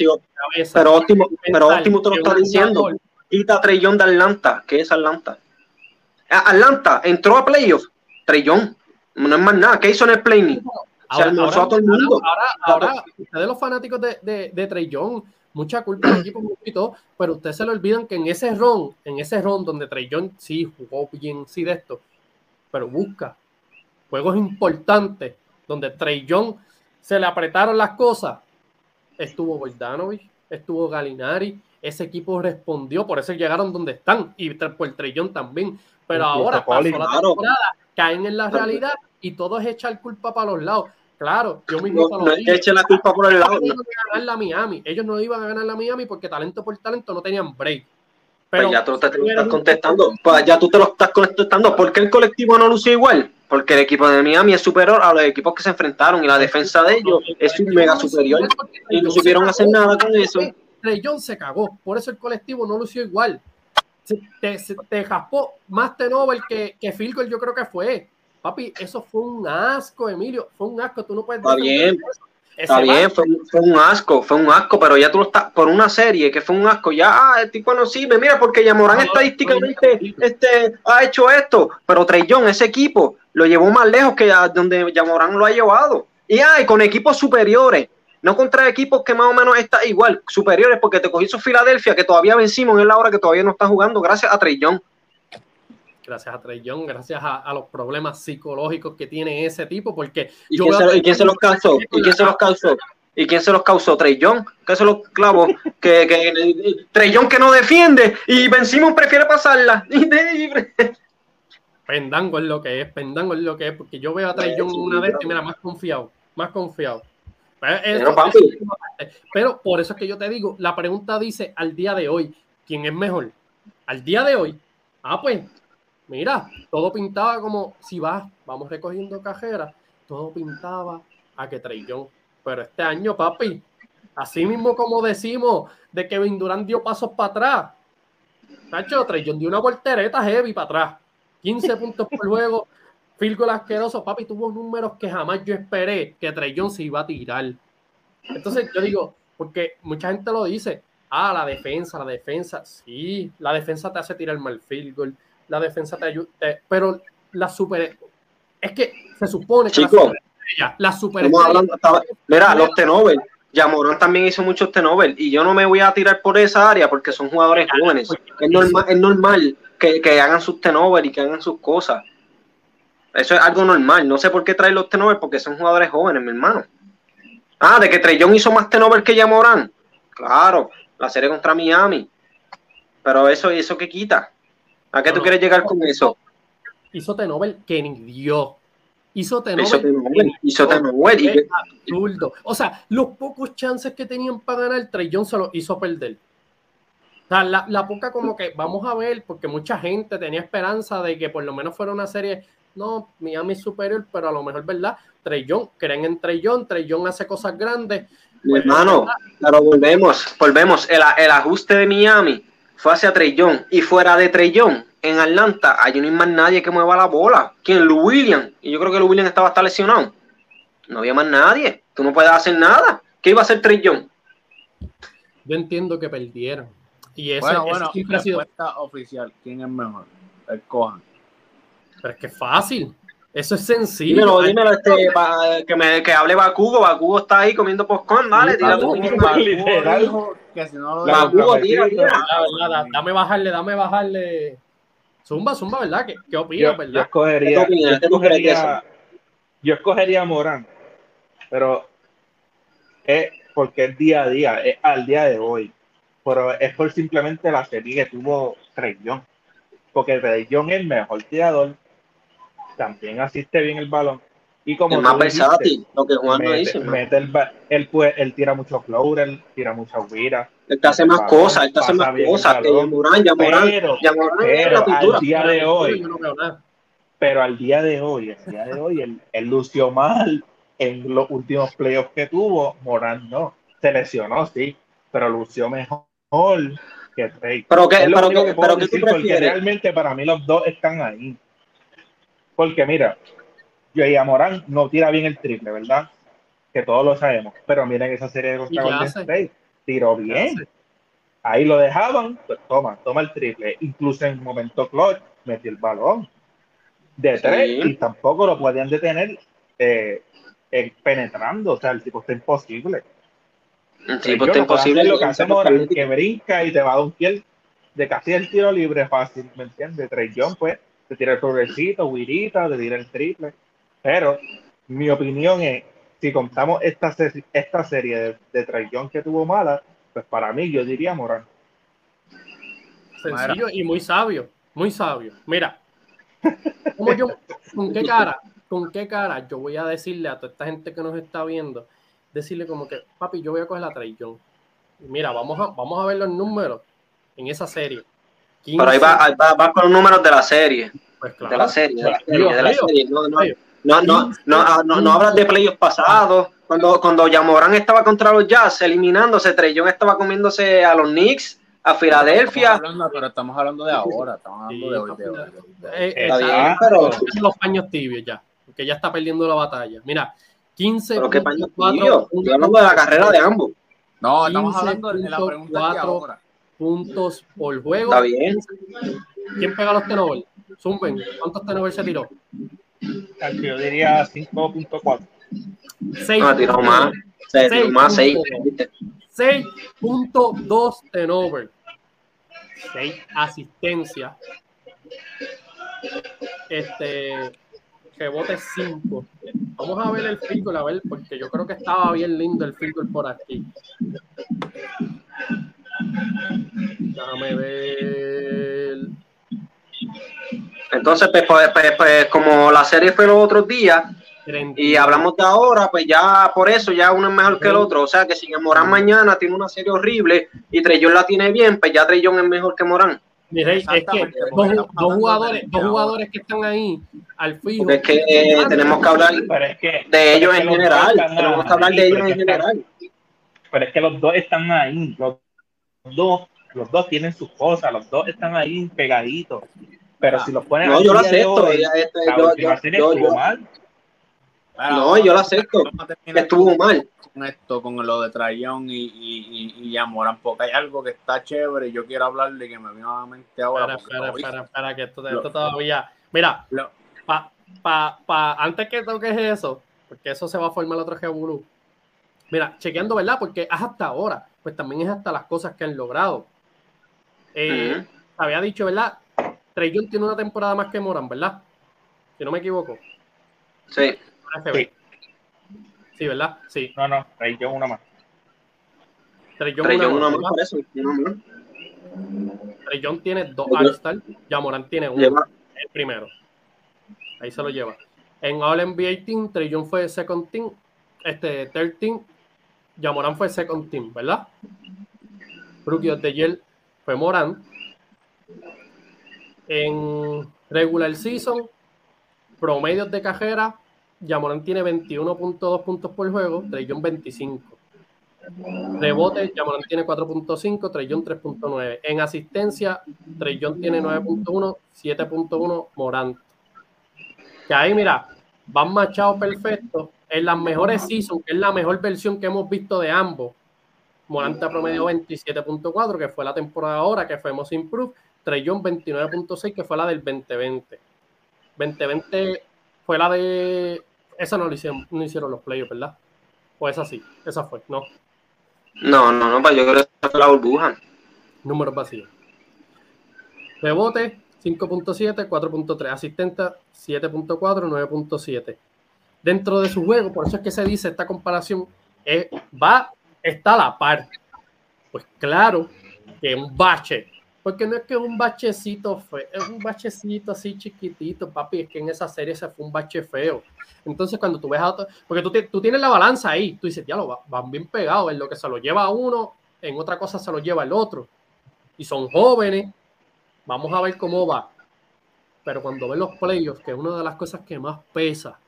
pero óptimo, pero óptimo te lo está diciendo. quita Trellón de Atlanta. ¿Qué es Atlanta? Atlanta entró a playoffs. Trellón. No es más nada. ¿Qué hizo en el play Se almorzó a todo el mundo. Ahora, ahora, ustedes los fanáticos de, de, de Trellón, mucha culpa del equipo y todo, pero ustedes se lo olvidan que en ese ron, en ese ron donde Trellón sí jugó bien, sí de esto, pero busca juegos importantes donde Trellón se le apretaron las cosas. Estuvo Bogdanovich, estuvo Galinari, ese equipo respondió, por eso llegaron donde están y por Trellón también. Pero ahora pasó la temporada, caen en la realidad y todo es echar culpa para los lados. Claro, yo mismo no, no eche la culpa por el lado. Ellos no iban a ganar la Miami. Ellos no iban a ganar la Miami porque talento por talento no tenían break. Pues Pero pues ya tú te, te estás contestando. Pues ya tú te lo estás contestando. ¿Por qué el colectivo no lució igual? Porque el equipo de Miami es superior a los equipos que se enfrentaron y la defensa de ellos es un mega superior. Y no supieron hacer nada con eso. Trey John se cagó. Por eso el colectivo no lució igual. te, te jaspó más Tenover que, que Field yo creo que fue. Papi, eso fue un asco, Emilio. Fue un asco. Tú no puedes Está bien. Está bien, fue, fue, un asco, fue un asco, pero ya tú lo estás por una serie que fue un asco. Ya, ah, el tipo no sirve. Mira, porque Yamorán estadísticamente este, ha hecho esto, pero Trellón, ese equipo, lo llevó más lejos que a donde Yamorán lo ha llevado. Y ay, con equipos superiores, no contra equipos que más o menos está igual, superiores, porque te cogí su Filadelfia, que todavía vencimos en la hora que todavía no está jugando, gracias a Trellón gracias a Trey Young, gracias a, los problemas psicológicos que tiene ese tipo, porque ¿Y, quién, se, los causó? ¿Y quién se los causó? ¿Y quién se los causó? Trey Young, que se los clavó, que, que Trey Young que no defiende y vencimos prefiere pasarla. Pendango es lo que es, Pendango es lo que es, porque yo veo a Trey Young una vez y mira, más confiado, más confiado. Pero, pero por eso es que yo te digo, la pregunta dice al día de hoy, ¿quién es mejor? Al día de hoy, ah, pues mira, todo pintaba como si vas, vamos recogiendo cajeras, todo pintaba a que Trellón. Pero este año, papi, así mismo como decimos de que Durant dio pasos para atrás. Nacho, Trellón dio una voltereta heavy para atrás. 15 puntos por juego, Filgo asqueroso. Papi, tuvo números que jamás yo esperé que Trellón se iba a tirar. Entonces, yo digo, porque mucha gente lo dice, ah, la defensa, la defensa, sí, la defensa te hace tirar mal field goal, la defensa te ayuda, pero la super, es que se supone que la super, mira, los Tenovel, Yamorán también hizo muchos Tenovel y yo no me voy a tirar por esa área porque son jugadores jóvenes. Es normal, es normal que, que hagan sus Tenovel y que hagan sus cosas. Eso es algo normal. No sé por qué trae los Tenovel porque son jugadores jóvenes, mi hermano. Ah, de que Trellón hizo más Tenovel que Yamorán. Claro, la serie contra Miami. Pero eso, eso que quita. ¿A qué tú quieres llegar con eso? Hizo Tenovel que ni dio. Hizo Tenovel. Hizo Tenovel. O sea, los pocos chances que tenían para ganar, Trey John se los hizo perder. O sea, la, la, poca como que vamos a ver, porque mucha gente tenía esperanza de que por lo menos fuera una serie, no, Miami es superior, pero a lo mejor, ¿verdad? Trey John, creen en Trey John, Trey John hace cosas grandes. Mi hermano, pero volvemos, volvemos, el, el ajuste de Miami fue hacia Trellón y fuera de Trellón, en Atlanta, hay no hay más nadie que mueva la bola. ¿Quién? Lu William. Y yo creo que Lu William estaba hasta lesionado. No había más nadie. Tú no puedes hacer nada. ¿Qué iba a hacer Trellón? Yo entiendo que perdieron. Y ese, bueno, bueno, respuesta oficial. ¿Quién es mejor? El Cojan. Pero es que es fácil. Eso es sencillo. Dímelo, dímelo, este, que, me, que hable Bakugo. Bakugo está ahí comiendo popcorn, dale, tira tu que si no lo Bakugo, tira, tira. Dame bajarle, dame bajarle. Zumba, zumba, ¿verdad? ¿Qué, qué opinas, yo, verdad? Yo escogería, yo escogería, yo escogería Morán, pero es porque es día a día, es al día de hoy. Pero es por simplemente la serie que tuvo Trey Porque Trey es el mejor tirador, también asiste bien el balón. Y como es más versátil, lo que Juan no dice. Mete el, él, pues, él tira mucho él tira mucha huira. Él te hace más cosas, él te hace más cosas que Morán, ya Morán, ya Morán pero al día de hoy, pero al día de hoy, al día de hoy, él, él lució mal en los últimos playoffs que tuvo, Morán no, se lesionó, sí, pero lució mejor que Trey. Pero que, pero que, pero que tú prefieres. realmente para mí los dos están ahí. Porque mira, Joey Morán no tira bien el triple, ¿verdad? Que todos lo sabemos. Pero miren esa serie de contra Golden State. Tiró bien. Ahí lo dejaban, pues toma, toma el triple. Incluso en momento clutch metió el balón de tres y tampoco lo podían detener eh, eh, penetrando. O sea, el tipo está imposible. El tipo está imposible. Lo que hacemos ahora es que brinca y te va a dar un piel de casi el tiro libre fácil, ¿me entiendes? Trey John, pues, te tira el sobrecito, Wirita, te tira el triple. Pero mi opinión es, si contamos esta, esta serie de, de John que tuvo mala, pues para mí yo diría Morán. Sencillo y muy sabio, muy sabio. Mira, ¿con qué cara? ¿Con qué cara yo voy a decirle a toda esta gente que nos está viendo? Decirle como que, papi, yo voy a coger la John. Mira, vamos a, vamos a ver los números en esa serie. Pero ahí va, va, con los números de la serie. Pues claro. De la serie, de la serie, de la serie. No, no, no, no, no, no, no hablas de playoffs pasados. Cuando, cuando Yamorán estaba contra los Jazz, eliminándose, Trellón estaba comiéndose a los Knicks, a Filadelfia. Estamos hablando, pero estamos hablando de ahora, estamos hablando de hoy. De hoy. Eh, está bien, pero... los paños tibios ya, porque ya está perdiendo la batalla. Mira, 15. Pero qué paños tibios, estoy hablando de la carrera de ambos. No, estamos hablando de la pregunta de ahora. puntos por juego. Está bien. ¿Quién pega los tenovers? Zumben, ¿cuántos tenovers se tiró? Yo diría 5.4. 6. No, tiró más. 6. más 6. 6.2 turnover. 6 asistencias. Este rebote 5. Vamos a ver el field a ver, porque yo creo que estaba bien lindo el field por aquí. Déjame ver. Entonces, pues, pues, pues, pues, como la serie fue los otros días y hablamos de ahora, pues ya por eso ya uno es mejor que el otro. O sea que si Morán mañana tiene una serie horrible y Trellón la tiene bien, pues ya Trellón es mejor que Morán. Mire, es que dos, jugadores, dos jugadores que están ahí al fijo. Es que tenemos que hablar de ellos en general. Tenemos que hablar de ellos en general. Pero es que los dos están ahí. Los dos, los dos tienen sus cosas. Los dos están ahí pegaditos. Pero si los ponen. No, yo lo acepto. no, yo lo acepto. Estuvo mal. Con esto, con lo de Trayón y, y, y, y Amoran, porque hay algo que está chévere y yo quiero hablarle que me vino a la mente ahora. Espera, espera, espera, que esto, esto todavía. Mira, pa, pa, pa, antes que toques eso, porque eso se va a formar otro Gebulú. Mira, chequeando, ¿verdad? Porque es hasta ahora, pues también es hasta las cosas que han logrado. Eh, Había dicho, ¿verdad? Trey tiene una temporada más que Moran, ¿verdad? Si no me equivoco. Sí. Sí, sí ¿verdad? Sí. No, no, Trey una más. Trey una, una, más, por eso. Trey tiene dos All-Star, ya Moran tiene uno. El primero. Ahí se lo lleva. En All NBA Team, Trey fue second team, este third team, Yamoran fue second team, ¿verdad? Rookie of the Year fue Moran en regular season, promedios de cajera, Yamorán tiene 21.2 puntos por juego, Trellón 25. Rebote, Yamorán tiene 4.5, Trellón 3.9. En asistencia, Trellón tiene 9.1, 7.1 Morant. Que ahí, mira, van machados perfectos. En las mejores seasons, que es la mejor versión que hemos visto de ambos. Moranta promedio 27.4, que fue la temporada ahora, que fuimos Improve. Trellón 29.6, que fue la del 2020. 2020 fue la de. Esa no lo hicieron, no hicieron los playoffs, ¿verdad? O esa sí, esa fue, ¿no? No, no, no, yo creo que esa fue la burbuja. Números vacíos. Rebote 5.7, 4.3. Asistente 7.4, 9.7. Dentro de su juego, por eso es que se dice esta comparación, eh, va, está a la par. Pues claro que un bache porque no es que es un bachecito feo, es un bachecito así chiquitito, papi, es que en esa serie se fue un bache feo. Entonces cuando tú ves a otro, porque tú, tú tienes la balanza ahí, tú dices, ya lo van bien pegados, en lo que se lo lleva a uno, en otra cosa se lo lleva el otro. Y son jóvenes, vamos a ver cómo va. Pero cuando ven los playoffs, que es una de las cosas que más pesa,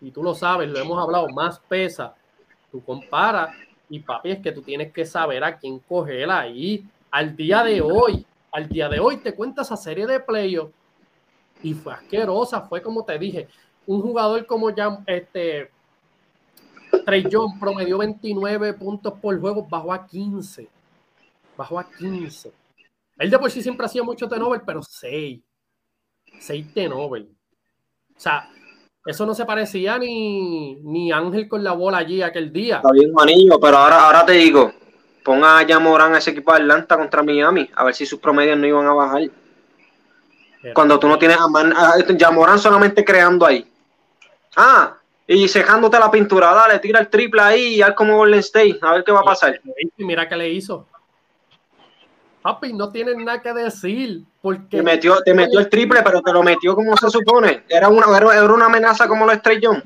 y tú lo sabes, lo hemos hablado, más pesa, tú comparas, y papi, es que tú tienes que saber a quién coger ahí al día de hoy al día de hoy te cuenta esa serie de playoffs y fue asquerosa, fue como te dije, un jugador como ya este Trey John promedió 29 puntos por juego, bajó a 15. bajó a 15. Él de por sí siempre ha sido mucho T-Nobel, pero 6. 6 T-Nobel. O sea, eso no se parecía ni, ni Ángel con la bola allí aquel día. Está bien, Juanillo, pero ahora, ahora te digo, ponga a Yamorán a ese equipo de Atlanta contra Miami, a ver si sus promedios no iban a bajar. Cuando tú no tienes a, Man, Yamorán solamente creando ahí. Ah, y cejándote la pintura, dale, tira el triple ahí y haz como Golden State, a ver qué va a pasar. Mira qué le hizo. Papi, no tienen nada que decir. Porque te metió, te metió el triple, pero te lo metió como se supone. Era una, era una amenaza como lo estrellón.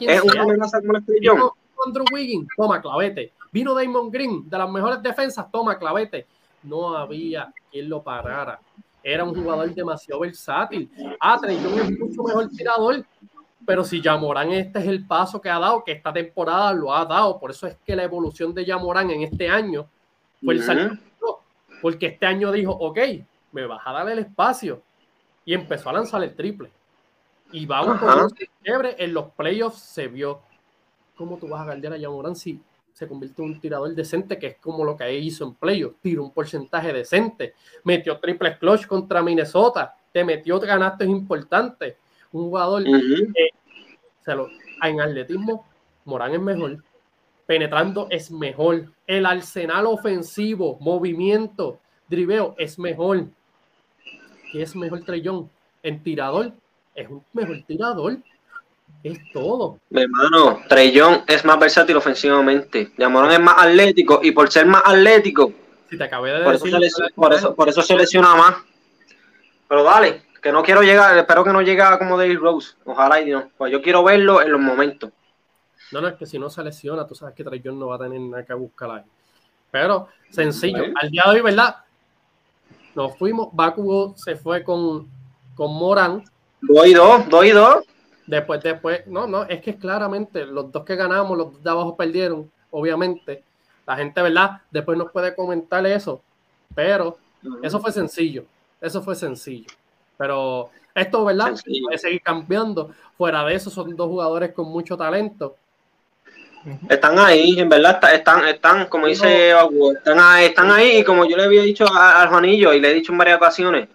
Es una amenaza como lo estrellón. Andrew Wiggins, toma clavete. Vino Damon Green, de las mejores defensas, toma clavete. No había quien lo parara. Era un jugador demasiado versátil. Ah, Trellón es mucho mejor tirador, pero si Yamorán este es el paso que ha dado, que esta temporada lo ha dado, por eso es que la evolución de Yamorán en este año fue el salto porque este año dijo, ok, me vas a dar el espacio. Y empezó a lanzar el triple. Y con un quiebre. En los playoffs se vio cómo tú vas a guardiar a Yamorán si se convirtió en un tirador decente, que es como lo que hizo en playoffs. Tiró un porcentaje decente. Metió triple clutch contra Minnesota. Te metió ganastos importantes. Un jugador se lo, en atletismo, Morán es mejor penetrando es mejor. El arsenal ofensivo, movimiento, driveo es mejor. ¿Qué es mejor Trellón? En tirador, es un mejor tirador. Es todo. Mi hermano, Trellón es más versátil ofensivamente. Yamorán es más atlético y por ser más atlético, si te acabé de por, decir, eso se por, eso, por eso se lesiona más. Pero dale, que no quiero llegar, espero que no llegue como Dave Rose. Ojalá y no. Pues yo quiero verlo en los momentos. No, no, es que si no se lesiona, tú sabes que Trey no va a tener nada que buscar ahí. Pero sencillo, al día de hoy, ¿verdad? Nos fuimos, Bakugo se fue con, con Morán. Dos y dos, dos y dos. Después, después, no, no, es que claramente los dos que ganamos, los dos de abajo perdieron, obviamente. La gente, ¿verdad? Después nos puede comentar eso, pero eso fue sencillo, eso fue sencillo. Pero esto, ¿verdad? Puede seguir cambiando. Fuera de eso, son dos jugadores con mucho talento están ahí, en verdad, están, están, como dice están ahí, están ahí, y como yo le había dicho al Juanillo y le he dicho en varias ocasiones,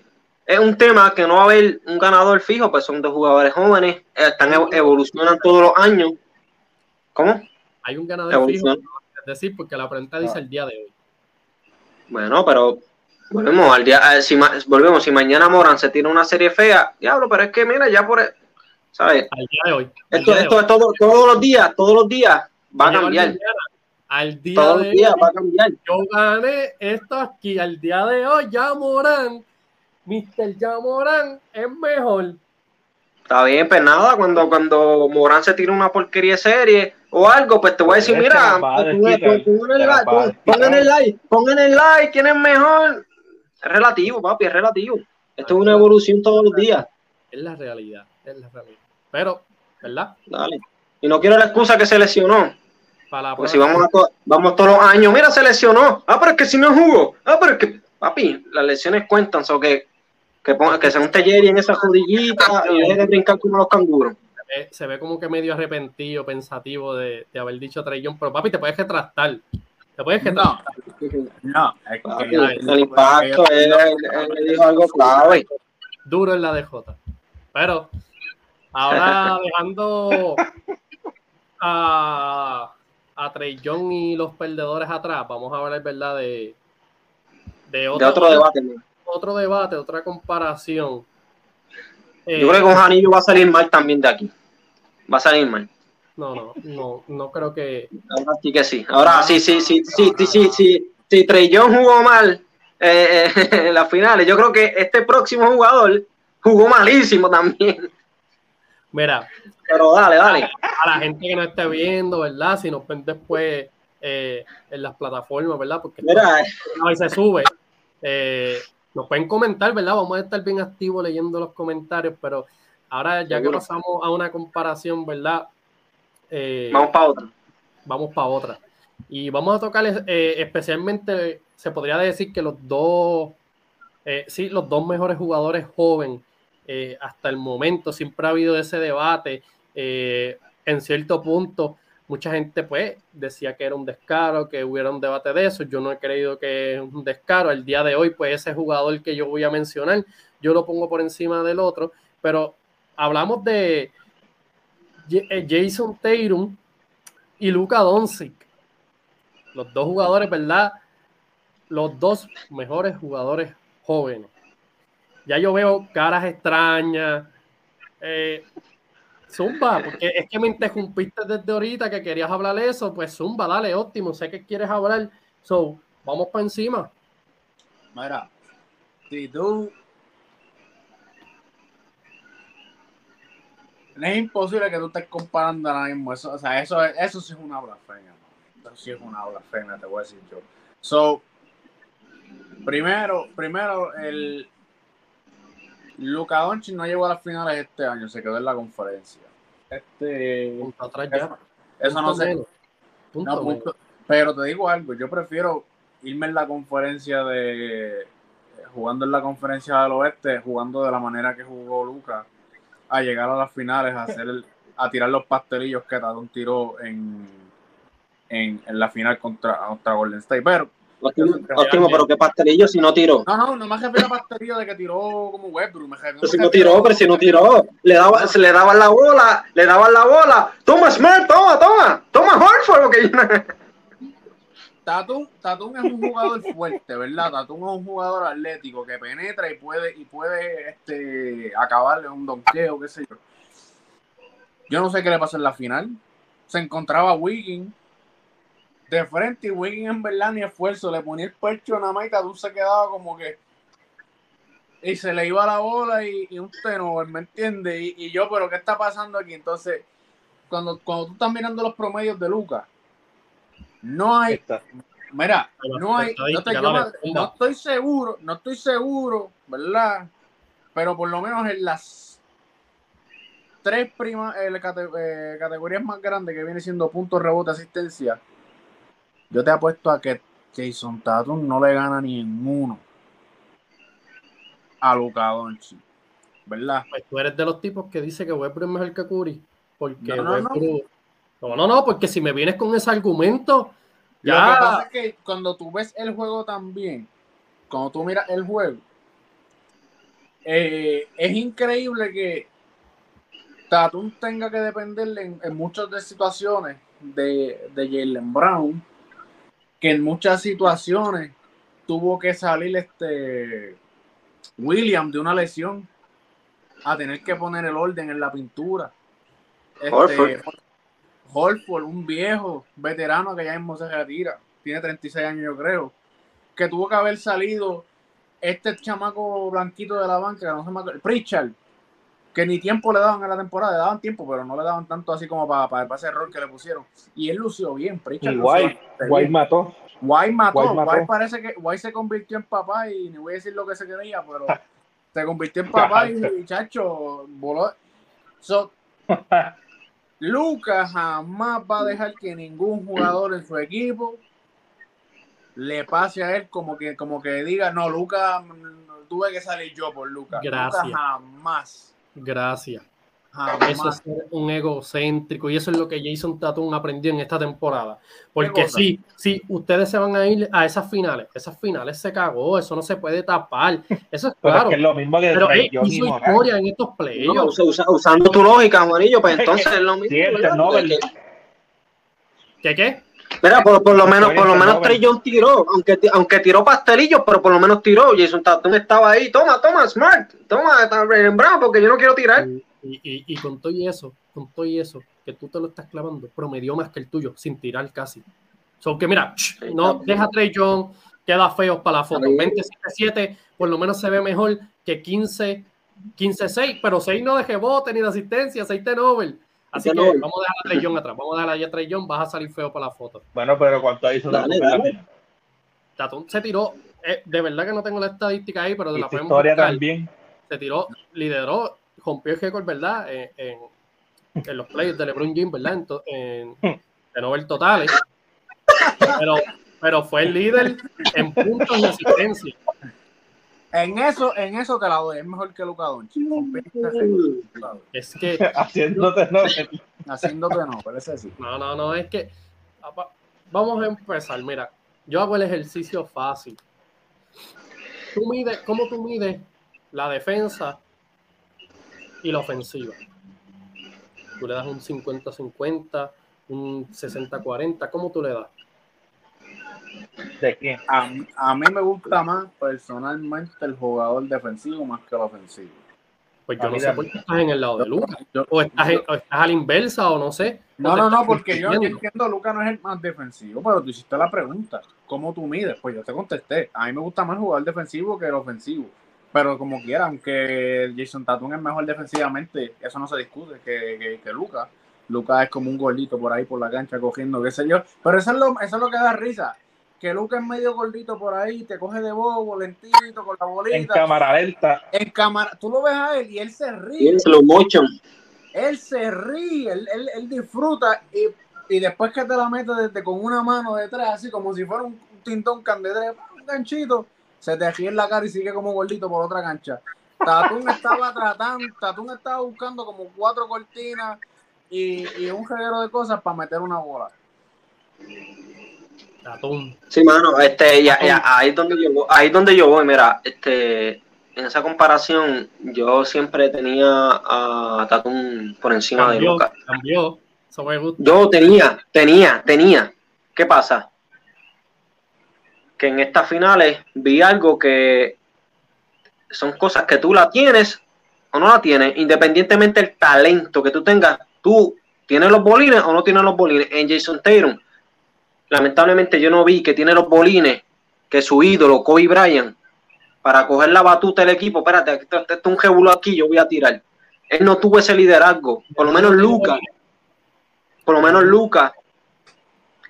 es un tema que no va a haber un ganador fijo, pues son dos jugadores jóvenes, están evolucionan todos los años. ¿Cómo? Hay un ganador fijo, es decir, porque la pregunta dice el día de hoy. Bueno, pero volvemos al día, eh, si, volvemos, si mañana Moran se tiene una serie fea, diablo, pero es que mira, ya por, ¿sabes? Al día de hoy. Esto, esto es todo, todos los días, todos los días va a cambiar. Al día de hoy, va a cambiar. Yo gané esto aquí. Al día de hoy, ya Morán, Mr. Ya Morán es mejor. Está bien, pues nada, cuando, cuando Morán se tira una porquería serie o algo, pues te voy a decir, mira, pongan el like, pongan el like, ¿quién es mejor? Es relativo, papi, es relativo. Esto es una evolución todos los días. Es la realidad, es la realidad. Pero, ¿verdad? Dale. Y no quiero la excusa que se lesionó. Pues si vamos, vamos todos los años, mira, se lesionó. Ah, pero es que si no jugó. Ah, pero es que, papi, las lesiones cuentan. So que, que, ponga, que sea un Jerry en esa judillita y deje de brincar como los canguros. Se ve, como que medio arrepentido, pensativo de, de haber dicho Trellón, pero papi, te puedes retractar. Te puedes retractar. No, es que el impacto, él, él, dijo algo clave. Duro en la DJ. Pero ahora dejando a a Trey Young y los perdedores atrás, vamos a hablar, ¿verdad? De, de, otro, debate. Otro debate, otra comparación. Yo creo que Janillo va a salir mal también de aquí. Va a salir mal. No, no, no, no creo que. Ahora sí que sí. Ahora sí, sí, sí, sí, sí, sí, sí. Si Young jugó mal eh, en las finales, yo creo que este próximo jugador jugó malísimo también. Mira, pero dale, dale. A la gente que no esté viendo, ¿verdad? Si nos ven después eh, en las plataformas, ¿verdad? Porque Mira, ahí se sube. Eh, nos pueden comentar, ¿verdad? Vamos a estar bien activos leyendo los comentarios, pero ahora ya que pasamos a una comparación, ¿verdad? Eh, vamos para otra. Vamos para otra. Y vamos a tocar especialmente, se podría decir que los dos, sí, los dos mejores jugadores jóvenes hasta el momento, siempre ha habido ese debate eh, en cierto punto, Mucha gente pues decía que era un descaro, que hubiera un debate de eso. Yo no he creído que es un descaro. El día de hoy, pues ese jugador que yo voy a mencionar, yo lo pongo por encima del otro. Pero hablamos de eh, Jason Tatum y Luka Doncic. Los dos jugadores, ¿verdad? Los dos mejores jugadores jóvenes. Ya yo veo caras extrañas. Eh, Zumba, porque es que me interrumpiste desde ahorita que querías hablar eso, pues Zumba, dale, óptimo, sé que quieres hablar, so, vamos para encima. Mira, si tú... Es imposible que tú estés comparando ahora mismo eso, o sea, eso, eso sí es una blasfemia, eso sí es una blasfemia, te voy a decir yo. So, primero, primero, el, Luca Doncic no llegó a las finales este año, se quedó en la conferencia. Este, Eso, no sé. pero te digo algo, yo prefiero irme en la conferencia de jugando en la conferencia del oeste, jugando de la manera que jugó Luca, a llegar a las finales, a hacer a tirar los pastelillos que Tadón tiró en, en, en la final contra, contra Golden State. Pero Óptimo, pero qué pastelillo si no tiró. No, no, no me refiero a pastelillo de que tiró como Westbrook. Me pero si no tiró, pero si no tiró. Le, daba, se le daban la bola, le daban la bola. Toma Smart, toma, toma. Toma Horford, porque Tatum, Tatum es un jugador fuerte, ¿verdad? Tatum es un jugador atlético que penetra y puede, y puede este, acabarle un donqueo, qué sé yo. Yo no sé qué le pasó en la final. Se encontraba Wiggins de frente y Wiggins en verdad ni esfuerzo, le ponía el pecho nada más y Tatum se quedaba como que y se le iba la bola y, un tenor, ¿me entiendes? Y, yo, pero ¿qué está pasando aquí? Entonces, cuando, cuando tú estás mirando los promedios de Lucas, no hay, mira, no hay, no, estoy seguro, no estoy seguro, ¿verdad? Pero por lo menos en las tres primas, eh, eh, categorías más grandes que viene siendo puntos, rebote, asistencia, yo te apuesto a que Jason Tatum no le gana ni en uno a Luka Doncic, ¿verdad? Pues tú eres de los tipos que dice que Westbrook es mejor que Curry, porque no, no, no. no, no, porque si me vienes con ese argumento, ya. Lo que pasa es que cuando tú ves el juego también, cuando tú miras el juego, eh, es increíble que Tatum tenga que dependerle en, en muchas de situaciones de, de Jalen Brown que en muchas situaciones tuvo que salir este William de una lesión a tener que poner el orden en la pintura. Este, Holford. un viejo veterano que ya mismo se retira, tiene 36 años yo creo, que tuvo que haber salido este chamaco blanquito de la banca, no se me Pritchard, que ni tiempo le daban a la temporada, le daban tiempo, pero no le daban tanto así como para, para, ese error que le pusieron. Y él lució bien, Pritchard. Y White, mató. White mató. White, parece que White se convirtió en papá y ni voy a decir lo que se quería, pero se convirtió en papá y, chacho, voló. So, Lucas jamás va a dejar que ningún jugador en su equipo le pase a él como que, como que diga, no, Lucas, tuve que salir yo por Lucas. Gracias. Lucas jamás Gracias. eso es un egocéntrico y eso es lo que Jason Tatum aprendió en esta temporada. Porque sí, sí, ustedes se van a ir a esas finales, esas finales se cagó, eso no se puede tapar. Eso es claro. Es, lo mismo que pero hizo historia en estos playoffs. usando tu lógica, amarillo, pues entonces es lo mismo. ¿Qué qué? Mira, por, lo menos, por lo menos Trey John tiró, aunque, aunque tiró pastelillos, pero por lo menos tiró. Jason Tatum estaba ahí, toma, toma, Smart, toma, en bravo, porque yo no quiero tirar. Y, y, y, con todo y eso, con todo y eso, que tú te lo estás clavando, promedió más que el tuyo, sin tirar casi. So que mira, no deja Trey John, queda feo para la foto. 27-7, por lo menos se ve mejor que 15, 15-6, pero 6 no de bote ni de asistencia, 6 de Nobel. Así que vamos a dejar a Trey atrás. Vamos a dejar a Trey Young. Vas a salir feo para la foto. Bueno, pero ¿cuánto hizo dale, dale. Tatón se tiró. Eh, de verdad que no tengo la estadística ahí, pero de la podemos historia también. Se tiró, lideró, rompió el récord, ¿verdad? En, en, los plays de LeBron James, ¿verdad? En, en, de Nobel totales. Pero, pero fue el líder en puntos y asistencia. En eso, en eso te la doy. Es mejor que Luca Doncic. Es que. Haciéndote no. Haciéndote no, parece sí. No, no, no. Es que. Vamos a empezar. Mira, yo hago el ejercicio fácil. Tú mides, ¿Cómo tú mides la defensa y la ofensiva? Tú le das un 50-50, un 60-40. ¿Cómo tú le das? ¿De qué? A, a, mí me gusta más personalmente el jugador defensivo más que el ofensivo. Pues yo no sé por qué estás en el lado de Lucas. O estás, o estás a la inversa o no sé. No, no, no, porque yo, entiendo entiendo Lucas no es el más defensivo, pero tú hiciste la pregunta. ¿Cómo tú mides? Pues yo te contesté. A mí me gusta más el jugador defensivo que el ofensivo. Pero como quiera, aunque Jason Tatum es mejor defensivamente, eso no se discute que, que, que Lucas. Lucas es como un gordito por ahí por la cancha cogiendo, qué sé yo. Pero eso es lo, eso es lo que da risa que Luca es medio gordito por ahí, te coge de bobo, lentito, con la bolita. En cámara lenta. En cámara, tú lo ves a él y él se ríe. Él se lo. Él se ríe, él, él, él disfruta y, y, después que te la metes desde con una mano detrás, así como si fuera un, tintón candedre, un ganchito, se te ríe en la cara y sigue como gordito por otra cancha. Tatum estaba tratando, Tatum estaba buscando como cuatro cortinas y, y un reguero de cosas para meter una bola. Sí, mano, este, ya, ya, ahí es donde yo ahí es donde yo voy, mira, este, en esa comparación, yo siempre tenía a Tatum por encima de Lucas. Cambió, Yo tenía, tenía, tenía. ¿Qué pasa? Que en estas finales vi algo que son cosas que tú la tienes o no la tienes, independientemente del talento que tú tengas, tú tienes los bolines o no tienes los bolines. En Jason Tatum, lamentablemente yo no vi que tiene los bolines que su ídolo, Kobe Bryant, para coger la batuta del equipo, espérate, esto, esto es un jebulo aquí, yo voy a tirar. Él no tuvo ese liderazgo, por lo menos Lucas, por lo menos Lucas,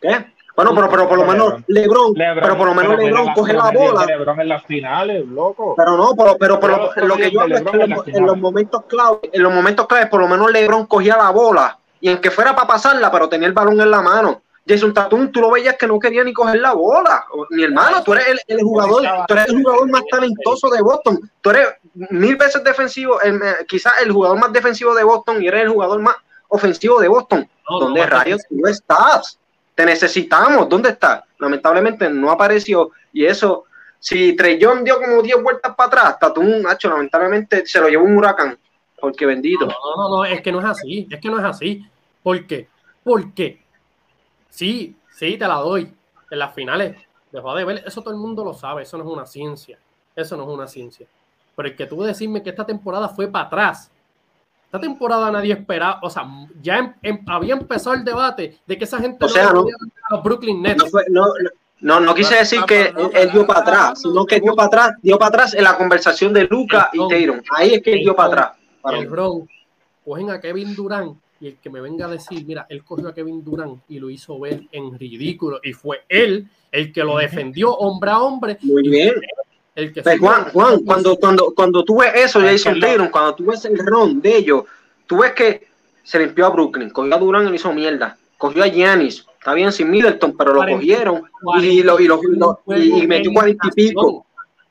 ¿qué? Bueno, pero, pero por lo menos Lebron, pero por lo menos Lebron coge la bola. Lebron en las finales, loco. Pero no, pero, pero, lo que yo hablo es que en los, en los momentos claves, en los momentos claves, por lo menos Lebron cogía la bola y en que fuera para pasarla, pero tenía el balón en la mano. Jason Tatum, tú lo veías que no quería ni coger la bola. Mi hermano, tú eres el, jugador, tú eres el jugador más talentoso de Boston. Tú eres mil veces defensivo, quizás el jugador más defensivo de Boston y eres el jugador más ofensivo de Boston. ¿Dónde rayos tú estás? Te necesitamos. ¿Dónde estás? Lamentablemente no apareció y eso. Si Trellón dio como 10 vueltas para atrás, Tatum, Nacho, lamentablemente se lo llevó un huracán. Porque bendito. No, no, no, es que no es así. Es que no es así. ¿Por qué? ¿Por qué? Sí, sí, te la doy. En las finales, dejó de ver, eso todo el mundo lo sabe, eso no es una ciencia. Eso no es una ciencia. Pero el que tú decirme que esta temporada fue para atrás. Esta temporada nadie esperaba, o sea, ya em, em, había empezado el debate de que esa gente o sea, no, los Brooklyn Nets. No, no, no, quise decir que él, dio para atrás, sino que dio para atrás, dio para atrás en la conversación de Luca y Tatum. Ahí es que él dio para atrás. El Bron, cogen a Kevin Durant y el que me venga a decir, mira, él cogió a Kevin Durant y lo hizo ver en ridículo y fue él el que lo defendió hombre a hombre. Muy bien. El que Pero Juan, Juan, cuando, cuando, cuando tú ves eso, Jason Taylor, cuando tú ves el ron de ellos, tú ves que se limpió a Brooklyn, cogió a Durant y lo hizo mierda, cogió a Giannis, está bien sin Middleton, pero lo cogieron y, lo, y, lo, y, metió cuarenta y pico.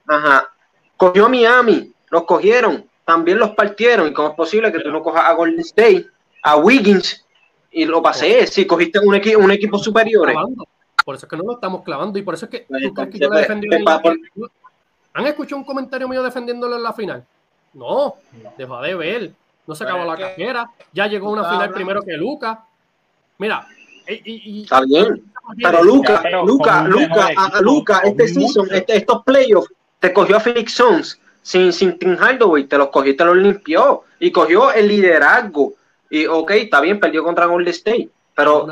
Ajá. Cogió a Miami, los cogieron, también los partieron. ¿Y cómo es posible que tú no cojas a Golden State? A Wiggins y lo pasé. Si cogiste un, equipo un equipo superior. Por eso es que no lo estamos clavando y por eso es que, tú crees que yo lo ¿Han escuchado un comentario mío defendiéndolo en la final? No, deja de ver. No se acabó la carrera. Ya llegó una final primero que Lucas. Mira, y, está bien. Pero Luca, Luca, Luca, a, Luca, este season, este, estos playoffs, te cogió a Phoenix Suns sin, sin Tim Hardaway, te los cogió y te los limpió. Y cogió el liderazgo y ok, está bien, perdió contra Golden State, pero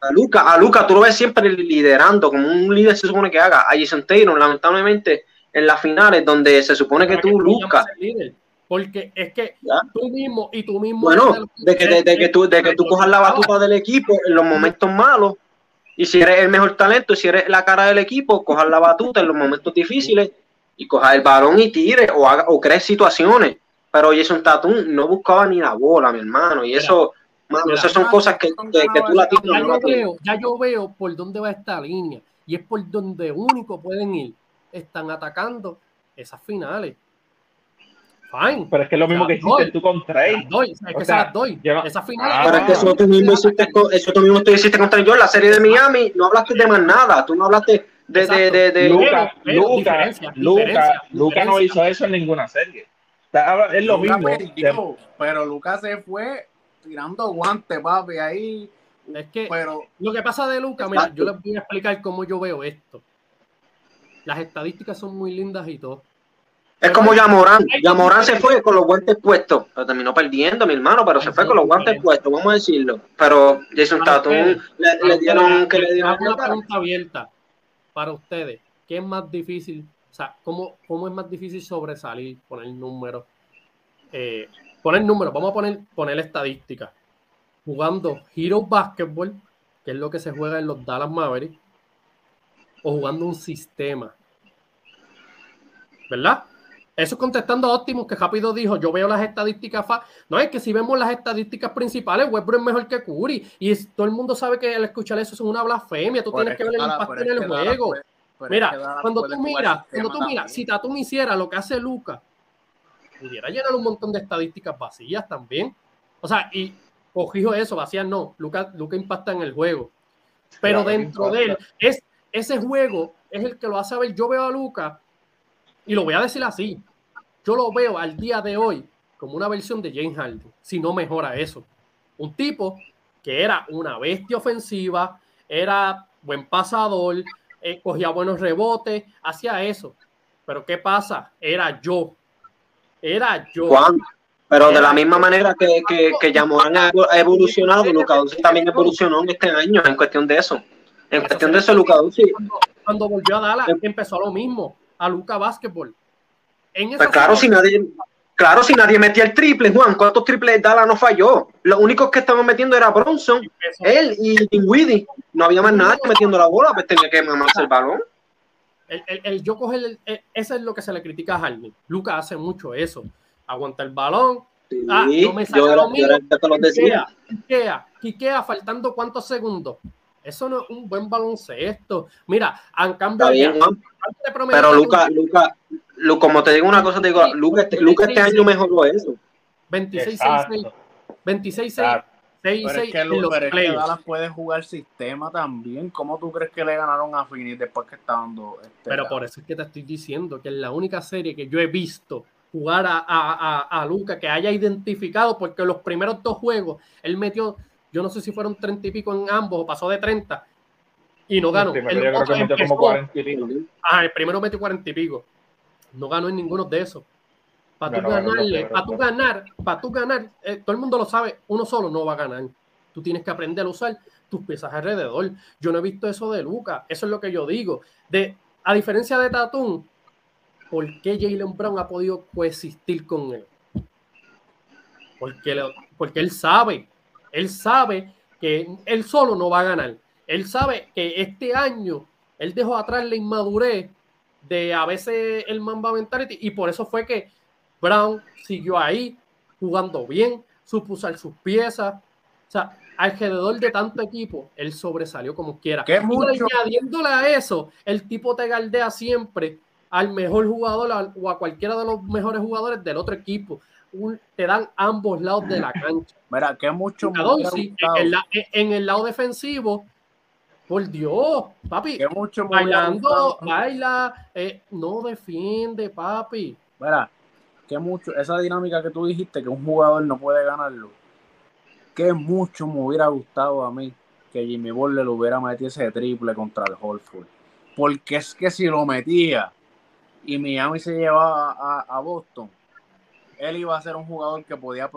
a Luca, a Luca tú lo ves siempre liderando, como un líder se supone que haga. A Jason Taylor, lamentablemente, en las finales, donde se supone que tú, Luca. Porque es que tú mismo y tú mismo. Bueno, de que, de, que tú, de que tú cojas la batuta del equipo en los momentos malos, y si eres el mejor talento, si eres la cara del equipo, cojas la batuta en los momentos difíciles y cojas el balón y tires o, haga, o crees situaciones pero Jason Tatum no buscaba ni la bola, mi hermano, y eso, esas son cosas que, que, tú la tienes. Ya, yo veo, ya yo veo por dónde va esta línea, y es por donde único pueden ir. Están atacando esas finales. Fine. Pero es que es lo mismo que hiciste tú con Trey. Doy, es que se las doy. Esas finales. Ah, pero es que eso tú mismo hiciste, eso tú mismo hiciste contra yo en la serie de Miami. No hablaste de más nada. Tú no hablaste de. de, de, de Luca, Luca, Luca, Luca no hizo eso en ninguna serie. Es lo mismo. pero Luca se fue tirando guantes, papi. Ahí. Es que pero, lo que pasa de Luca, mira, yo les voy a explicar cómo yo veo esto. Las estadísticas son muy lindas y todo es como Yamorán. Yamorán se fue con los guantes puestos. Pero terminó perdiendo, mi hermano, pero se fue con los guantes puestos, vamos a decirlo. Pero Jason Tatum le, dieron que le dieron. Una pregunta abierta para ustedes. ¿Qué es más difícil? O sea, ¿cómo, cómo es más difícil sobresalir, poner números? Eh, poner números, vamos a poner, poner estadísticas. Jugando Hero Basketball, que es lo que se juega en los Dallas Mavericks, o jugando un sistema. ¿Verdad? Eso contestando a Optimus, que rápido dijo, yo veo las estadísticas. No, es que si vemos las estadísticas principales, Westbrook es mejor que Curry. Y todo el mundo sabe que al escuchar eso es una blasfemia. Tú tienes que ver el impacto en el juego. Mira, cuando tú miras, cuando tú miras, si Tatum hiciera lo que hace Luca, pudiera llenar un montón de estadísticas vacías también. O sea, y cogijo eso, vacías no. Luca, Luca impacta en el juego. Pero dentro de él, es, ese juego es el que lo hace ver. Yo veo a Luca y lo voy a decir así, yo lo veo al día de hoy como una versión de James Harden, si no mejora eso. Un tipo que era una bestia ofensiva, era buen pasador, eh, cogía buenos rebotes, hacía eso. Pero ¿qué pasa? Era yo. Era yo. Juan, pero de la misma manera que, que, que ha evolucionado, Luca también evolucionó en este año en cuestión de eso. En cuestión de eso, Luca cuando, cuando volvió a Dallas, em- empezó lo mismo a Luca Basketball. pues claro, si nadie, claro, si nadie metía el triple, Juan, ¿cuántos triples Dallas no falló? Los únicos que estaban metiendo era Bronson, él y Dinwiddie. No había más nadie metiendo la bola, pues tenía que mamarse el balón. El, yo coger el, eso es lo que se le critica a Harden. Luca hace mucho eso. Aguanta el balón. ah, no me saca lo mío. Quiquea, faltando cuántos segundos. Eso no es un buen baloncesto. Mira, han cambiado. pero Luca, Luca, como te digo una cosa, te digo, Luca, este, Luca este año mejoró eso. 26 6 26 6 6 pero es que, Lu, pero es que Dallas puede jugar sistema también. ¿Cómo tú crees que le ganaron a Phoenix después que está dando este Pero por eso es que te estoy diciendo que es la única serie que yo he visto jugar a, a, a, a Luca que haya identificado, porque los primeros dos juegos él metió yo no sé si fueron 30 y pico en ambos o pasó de 30 y no ganó. El, el, el primero metió 40 y pico. No ganó en ninguno de esos. Para tú ganarle, para tú ganar, para tú ganar, eh, todo el mundo lo sabe, uno solo no va a ganar. Tú tienes que aprender a usar tus piezas alrededor. Yo no he visto eso de Luca, eso es lo que yo digo. De, a diferencia de Tatum, ¿por qué Jalen Brown ha podido coexistir con él? Porque, porque él sabe él sabe que él solo no va a ganar. Él sabe que este año él dejó atrás la inmadurez de a veces el Mamba Mentality y por eso fue que Brown siguió ahí jugando bien, supo usar sus piezas. O sea, alrededor de tanto equipo, él sobresalió como quiera. ¿Qué mucho? añadiéndole a eso, el tipo te galdea siempre al mejor jugador o a cualquiera de los mejores jugadores del otro equipo te dan ambos lados de la cancha. Mira, que mucho en, el, lado defensivo, por Dios, papi, mucho bailando, baila, eh, no defiende, papi. Mira, que mucho, esa dinámica que tú dijiste que un jugador no puede ganarlo, que mucho me hubiera gustado a mí que Jimmy Butler le hubiera metido ese triple contra el Holford. Porque es que si lo metía y Miami se llevaba a Boston, él iba a ser un jugador que podía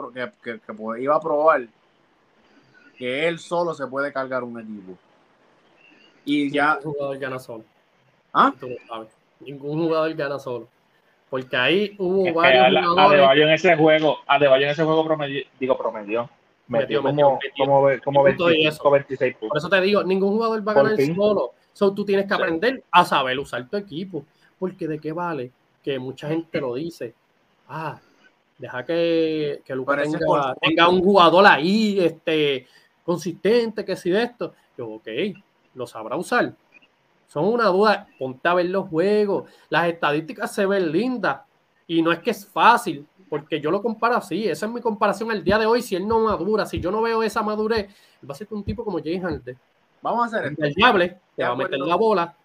que, que, iba a probar que él solo se puede cargar un equipo. Y ya. Ningún jugador gana solo. ¿Ah? Ningún jugador gana solo. Porque ahí hubo varios jugadores. Adebayo en ese juego, Adebayo en ese juego promedió, digo promedió. Metió, como, como, como 25, 26 puntos. Por eso te digo, ningún jugador va a ganar solo. So, tú tienes que aprender a saber usar tu equipo. Porque de qué vale que mucha gente lo dice. Ah, Deja que, que Lucas tenga, un jugador ahí este, consistente, que si de esto. Yo, ok, lo sabrá usar. son una duda. Ponte a ver los juegos. Las estadísticas se ven lindas y no es que es fácil, porque yo lo comparo así. Esa es mi comparación al día de hoy. Si él no madura, si yo no veo esa madurez, va a ser un tipo como Jay Harden. Vamos a hacer esto. El diable, te va a meter la bola.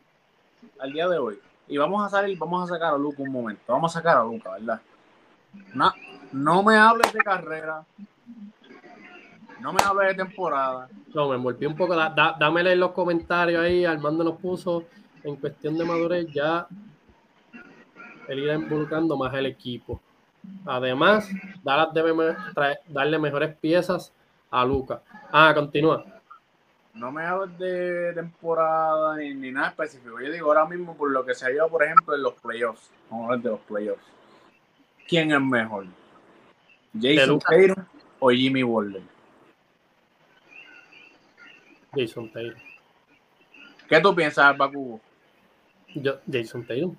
Al día de hoy. Y vamos a salir, vamos a sacar a Luca un momento. Vamos a sacar a Luca, ¿verdad? No, no me hables de carrera. No me hables de temporada. No, me envolví un poco. Da, dámele en los comentarios ahí. Armando nos puso en cuestión de madurez ya él irá involucrando más el equipo. Además, Dallas debe darle mejores piezas a Luca. Ah, continúa. No me hables de temporada ni, nada específico. Yo digo ahora mismo por lo que se ha ido, por ejemplo, en los playoffs. Vamos a hablar de los playoffs. ¿Quién es mejor? ¿Jason Taylor o Jimmy Butler? Jason Taylor. ¿Qué tú piensas, Bakugo? Yo, Jason Taylor.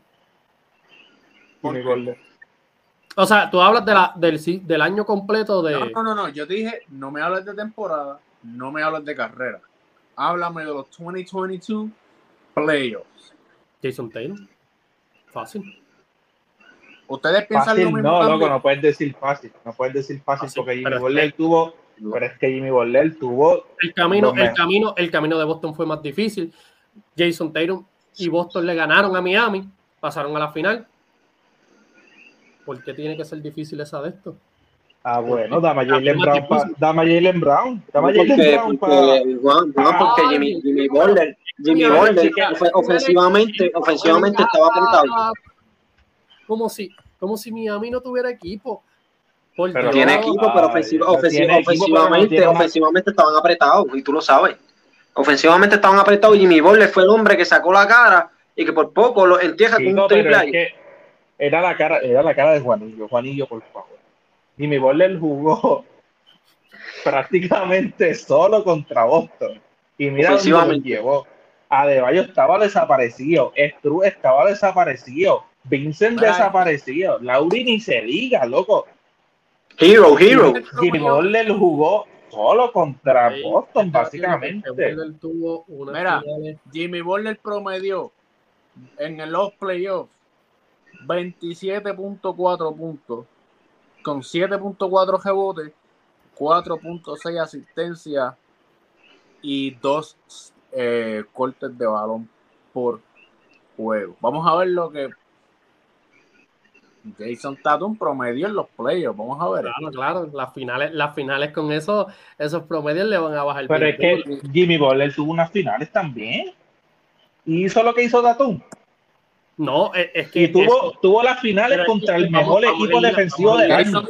O sea, tú hablas de la, del, del año completo de. No, no, no, Yo dije, no me hables de temporada, no me hables de carrera. Háblame de los 2022 playoffs. Jason Taylor. Fácil. ¿Ustedes piensan lo mismo? No, loco, no puedes decir fácil. No puedes decir fácil, porque Jimmy Butler tuvo. Pero es que Jimmy Butler tuvo. El camino, el camino, el camino de Boston fue más difícil. Jason Taylor y Boston le ganaron a Miami, pasaron a la final ¿Por qué tiene que ser difícil esa de esto? Ah, bueno, dame a Jalen Brown. dame a Jalen Brown. Dame a Jalen Brown para. No, porque Jimmy, Jimmy Butler, Jimmy Butler ofensivamente, ofensivamente estaba apuntado. Como si, como si Miami no tuviera equipo. Pero tiene equipo, pero ofensivamente, ofensivamente estaban apretados, y tú lo sabes. Ofensivamente estaban apretados y Jimmy Butler fue el hombre que sacó la cara y que por poco lo entierra con un triple ahí era la cara, era la cara de Juanillo. Juanillo, por favor. Y mi Butler jugó prácticamente solo contra Boston. Y mira dónde lo llevó. Adebayo estaba desaparecido. Stru estaba desaparecido. Vincent desaparecido. Lauri ni se diga, loco. Hero, hero. Jimmy Butler jugó solo contra Boston, básicamente. Mira, Jimmy Butler promedió en los playoffs 27.4 puntos, con 7.4 rebotes, 4.6 asistencias y 2 eh, cortes de balón por juego. Vamos a ver lo que Jason Tatum promedió en los playoffs. Vamos a ver. Claro, claro. Las finales, las finales con eso, esos promedios le van a bajar. Pero es que Jimmy Butler tuvo unas finales también. Y hizo lo que hizo Tatum. No, es que. tuvo, tuvo las finales contra el mejor equipo defensivo del año.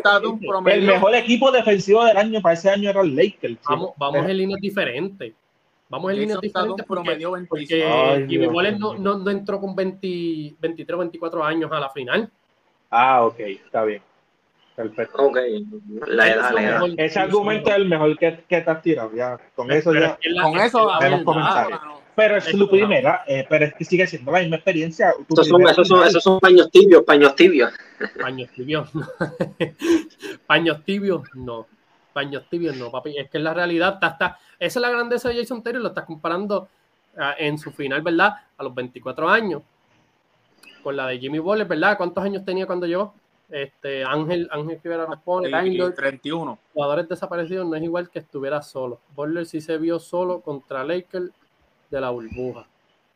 El mejor equipo defensivo del año para ese año era el Lakers. Vamos, vamos en líneas diferentes. Vamos en líneas diferentes porque, porque Jimmy Waller no, no, entró con 20, 23 o 24 años a la final. Ah, ok, está bien. Perfecto. Ok, la edad, la edad. Ese argumento es el mejor que, que te has tirado. Ya, con eso ya. Con eso, hemos comenzado. Pero es su primera, eh, pero es que sigue siendo la misma experiencia. Esos son, esos, son, esos son, paños tibios, paños tibios. Paños tibios, paños tibios, no. Paños tibios, no, papi. Es que en la realidad está, está, esa es la grandeza de Jason Terry, lo estás comparando uh, en su final, ¿verdad? A los 24 años. Con la de Jimmy Butler, ¿verdad? ¿Cuántos años tenía cuando llegó? Este, Ángel, Ángel Rivera responde. 31. Jugadores desaparecidos no es igual que estuviera solo. Butler sí se vio solo contra Lakers de la burbuja.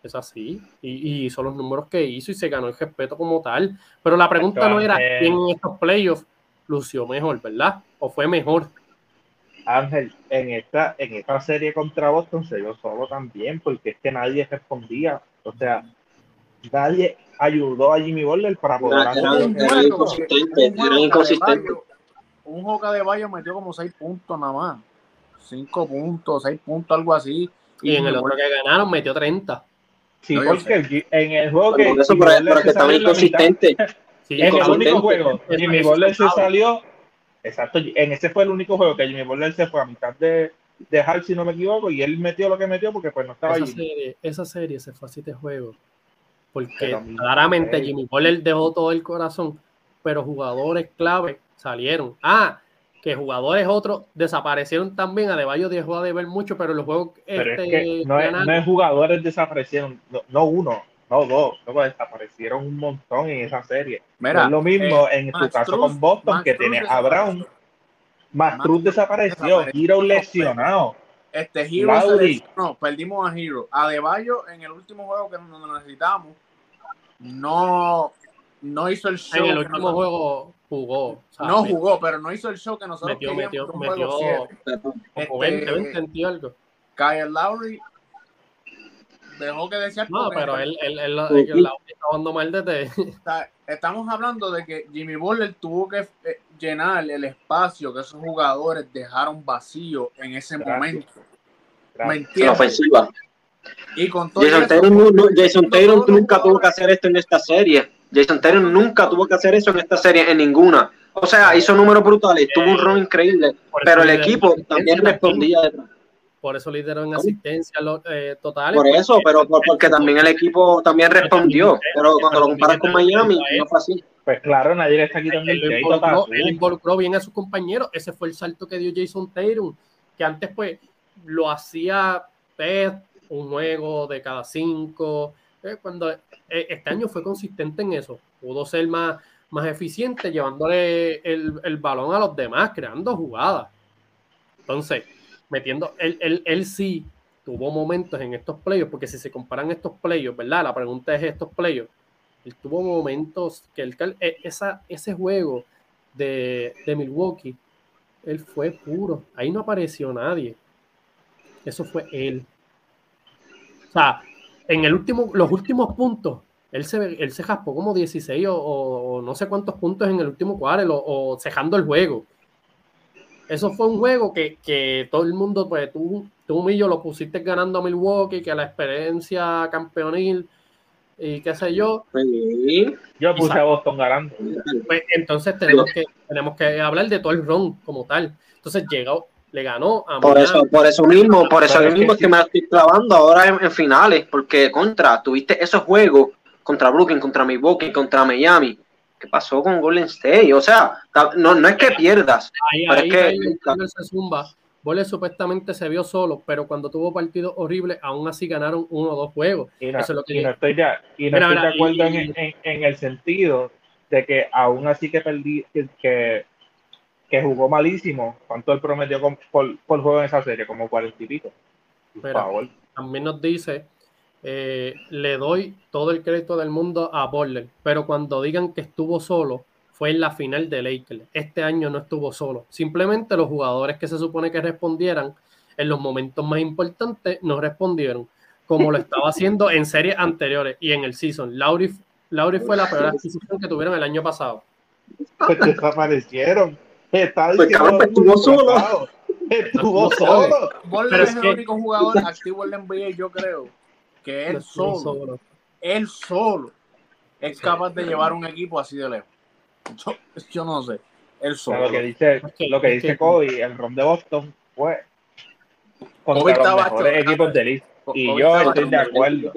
Es así. Y, y, son los números que hizo y se ganó el respeto como tal. Pero la pregunta no era quién en estos playoffs lució mejor, ¿verdad? ¿O fue mejor? Ángel, en esta, en esta serie contra Boston se dio solo también, porque es que nadie respondía. O sea, nadie ayudó a Jimmy Butler para poder hacer Un Joca de Bayo metió como 6 puntos nada más. 5 puntos, 6 puntos, algo así. Y, en el otro que ganaron metió 30. Sí, porque en el juego que. Eso, pero, que estaba inconsistente. Sí, en el único juego, Jimmy Butler se salió. Exacto, en ese fue el único juego que Jimmy Butler se fue a mitad de, de si no me equivoco, y él metió lo que metió porque pues no estaba esa Serie, esa serie se fue a siete juegos. Porque claramente Jimmy Butler dejó todo el corazón, pero jugadores clave salieron. Ah, que jugadores otros desaparecieron también. Adebayo dejó de ver mucho, pero los juegos. Pero es que este, no, es, jugadores desaparecieron, no, uno, no dos, luego desaparecieron un montón en esa serie. Mira, es lo mismo eh, en tu caso con Boston, que tiene a Brown. Mastruz desapareció, Hero lesionado. Este Hero se no, perdimos a Hero. Adebayo en el último juego que nos necesitamos no, no hizo el show. En el último juego jugó. no jugó, pero no hizo el show que nosotros metió, queríamos. Metió, metió este, algo. Kyle Lowry dejó que decir. No, pero él, él, él, él, estaba mal desde. Estamos hablando de que Jimmy Butler tuvo que eh, llenar el espacio que esos jugadores dejaron vacío en ese momento. La ofensiva. Y con todo Jason, Taylor, Jason Taylor nunca tuvo que hacer esto en esta serie. Jason Taylor nunca tuvo que hacer eso en esta serie, en ninguna. O sea, hizo números brutales, tuvo un rol increíble, pero el equipo también respondía Por eso lideró en asistencia eh, total. Por eso, pero porque también el equipo también respondió. Pero cuando lo comparas con Miami, no fue así. Pues claro, nadie le está quitando el crédito. Él involucró bien a sus compañeros. Ese fue el salto que dio Jason Taylor, que antes pues lo hacía un juego de cada cinco. Eh, cuando eh, este año fue consistente en eso, pudo ser más, más eficiente llevándole el, el balón a los demás, creando jugadas. Entonces, metiendo, él, él, él sí tuvo momentos en estos playoffs, porque si se comparan estos playoffs, ¿verdad? La pregunta es estos playoffs. Él tuvo momentos que el, e, esa, ese juego de, de Milwaukee, él fue puro. Ahí no apareció nadie. Eso fue él. O sea, en el último, los últimos puntos, él se, él se jaspó como 16 o, no sé cuántos puntos en el último cuadro o, cejando el juego. Eso fue un juego que, todo el mundo, pues tú, tú y yo lo pusiste ganando a Milwaukee, que la experiencia campeonil y qué sé yo. Yo puse a Boston ganando. Pues, entonces tenemos que, tenemos que hablar de todo el ron como tal. Entonces llegó, le ganó a por eso por eso mismo por eso mismo es que me estoy clavando ahora en, finales porque contra tuviste esos juegos contra Brooklyn contra Milwaukee contra Miami ¿Qué pasó con Golden State o sea no, no es que pierdas ahí, pero es que ahí, se zumba supuestamente se vio solo, pero cuando tuvo partidos horribles, aún así ganaron uno o dos juegos. Y no, estoy, ya, y no estoy de acuerdo en, en, el sentido de que aún así que perdí, que, que jugó malísimo. ¿Cuánto él prometió por, por, juego en esa serie? Como cuarenta y pico. También nos dice, eh, le doy todo el crédito del mundo a Borler, pero cuando digan que estuvo solo, fue en la final de Lakers. Este año no estuvo solo. Simplemente los jugadores que se supone que respondieran en los momentos más importantes no respondieron, como lo estaba haciendo en series anteriores y en el season. Lauri, Lauri fue la peor adquisición que tuvieron el año pasado. Pues desaparecieron. Está pues pues, estuvo solo. Estuvo solo. Es, el único jugador activo en la NBA, yo creo, que él solo, él solo es capaz de llevar un equipo así de lejos. Yo, no sé. Él solo. Lo que dice, lo que dice Kobe, el ron de Boston fue contra los mejores equipos de liga. Y yo estoy de acuerdo.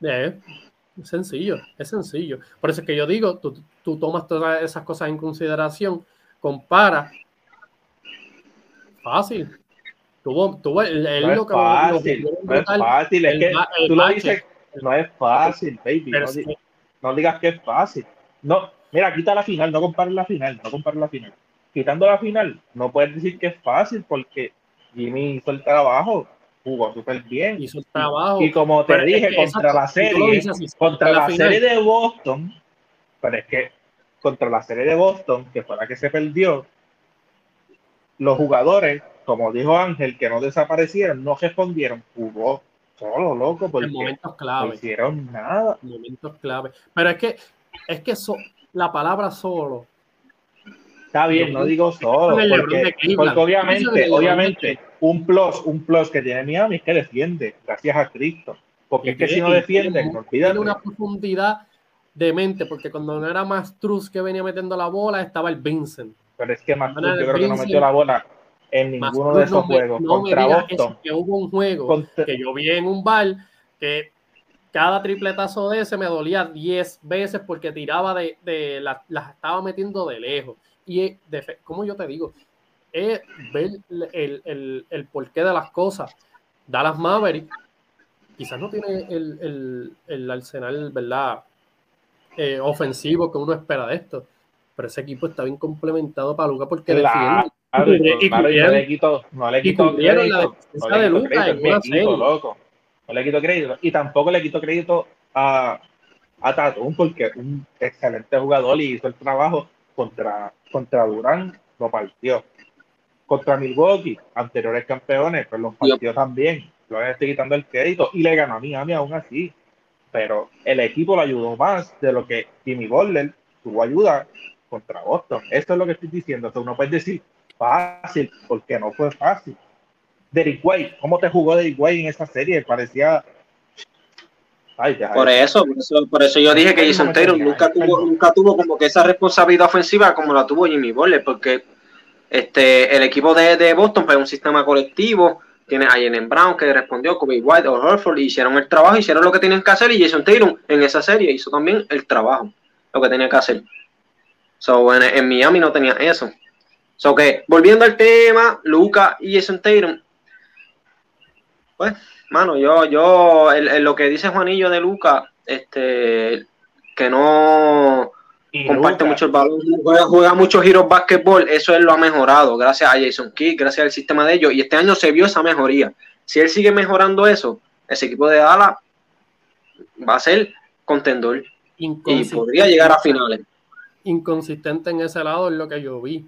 es sencillo, es sencillo. Por eso es que yo digo, tú, tú tomas todas esas cosas en consideración compara. Fácil. Tuvo, tuvo el, el no, es fácil, no es fácil, es que tú lo dices, no es fácil, baby. No, digas que es fácil. No, mira, quita la final, no compares la final, no compares la final. Quitando la final, no puedes decir que es fácil porque Jimmy hizo el trabajo, jugó súper bien. Hizo el trabajo. Y como te dije, contra la serie, contra la serie de Boston, pero es que contra la serie de Boston, que fue la que se perdió, los jugadores, como dijo Ángel, que no desaparecieron, no respondieron, jugó solo, loco, porque momentos clave. no hicieron nada. momentos clave. Pero es que, es que la palabra solo. Está bien, no digo solo, porque, obviamente, obviamente, un plus, un plus que tiene Miami es que defiende, gracias a Cristo. Porque es que si no defienden, no Tiene una profundidad de mente, porque cuando no era más Truz que venía metiendo la bola, estaba el Vincent. Pero es que más yo creo que no metió la bola en ninguno de esos juegos. contra Boston. que hubo un juego que yo vi en un bar que cada tripletazo de ese me dolía 10 veces porque tiraba de, de las estaba metiendo de lejos. Y, de, como yo te digo, es ver el, el, el porqué de las cosas. Dallas Maverick quizás no tiene el, el arsenal, ¿verdad? Eh, ofensivo que uno espera de esto. Pero ese equipo está bien complementado para Luca porque claro, defiende. Y, no le quito, no le quito crédito. No le quito crédito, loco. No le quito crédito. Y tampoco le quito crédito a, a Tatum porque es un excelente jugador y hizo el trabajo contra, contra Durán, lo partió. Contra Milwaukee, anteriores campeones, pues los partió también. Lo estoy quitando el crédito y le ganó a Miami aún así pero el equipo lo ayudó más de lo que Jimmy Butler tuvo ayuda contra Boston. Eso es lo que estoy diciendo. Entonces uno puede decir fácil, porque no fue fácil. Derrick White, ¿cómo te jugó Derrick White en esa serie? Parecía... por, eso, por eso, yo dije que Jason Taylor nunca tuvo, nunca tuvo como que esa responsabilidad ofensiva como la tuvo Jimmy Butler, porque este, el equipo de, de Boston fue un sistema colectivo, tiene a Jalen Brown que respondió, Kobe White o Horford, y hicieron el trabajo, hicieron lo que tenían que hacer, y Jason Taylor en esa serie hizo también el trabajo, lo que tenía que hacer. So, en, en Miami no tenía eso. So, que, volviendo al tema, Luca y Jason Taylor, pues, mano, yo, yo, lo que dice Juanillo de Luca, este, que no comparte mucho el balón, juega, mucho giro básquetbol, eso él lo ha mejorado gracias a Jason Kidd, gracias al sistema de ellos, y este año se vio esa mejoría. Si él sigue mejorando eso, ese equipo de Dallas va a ser contendor y podría llegar a finales. Inconsistente en ese lado es lo que yo vi.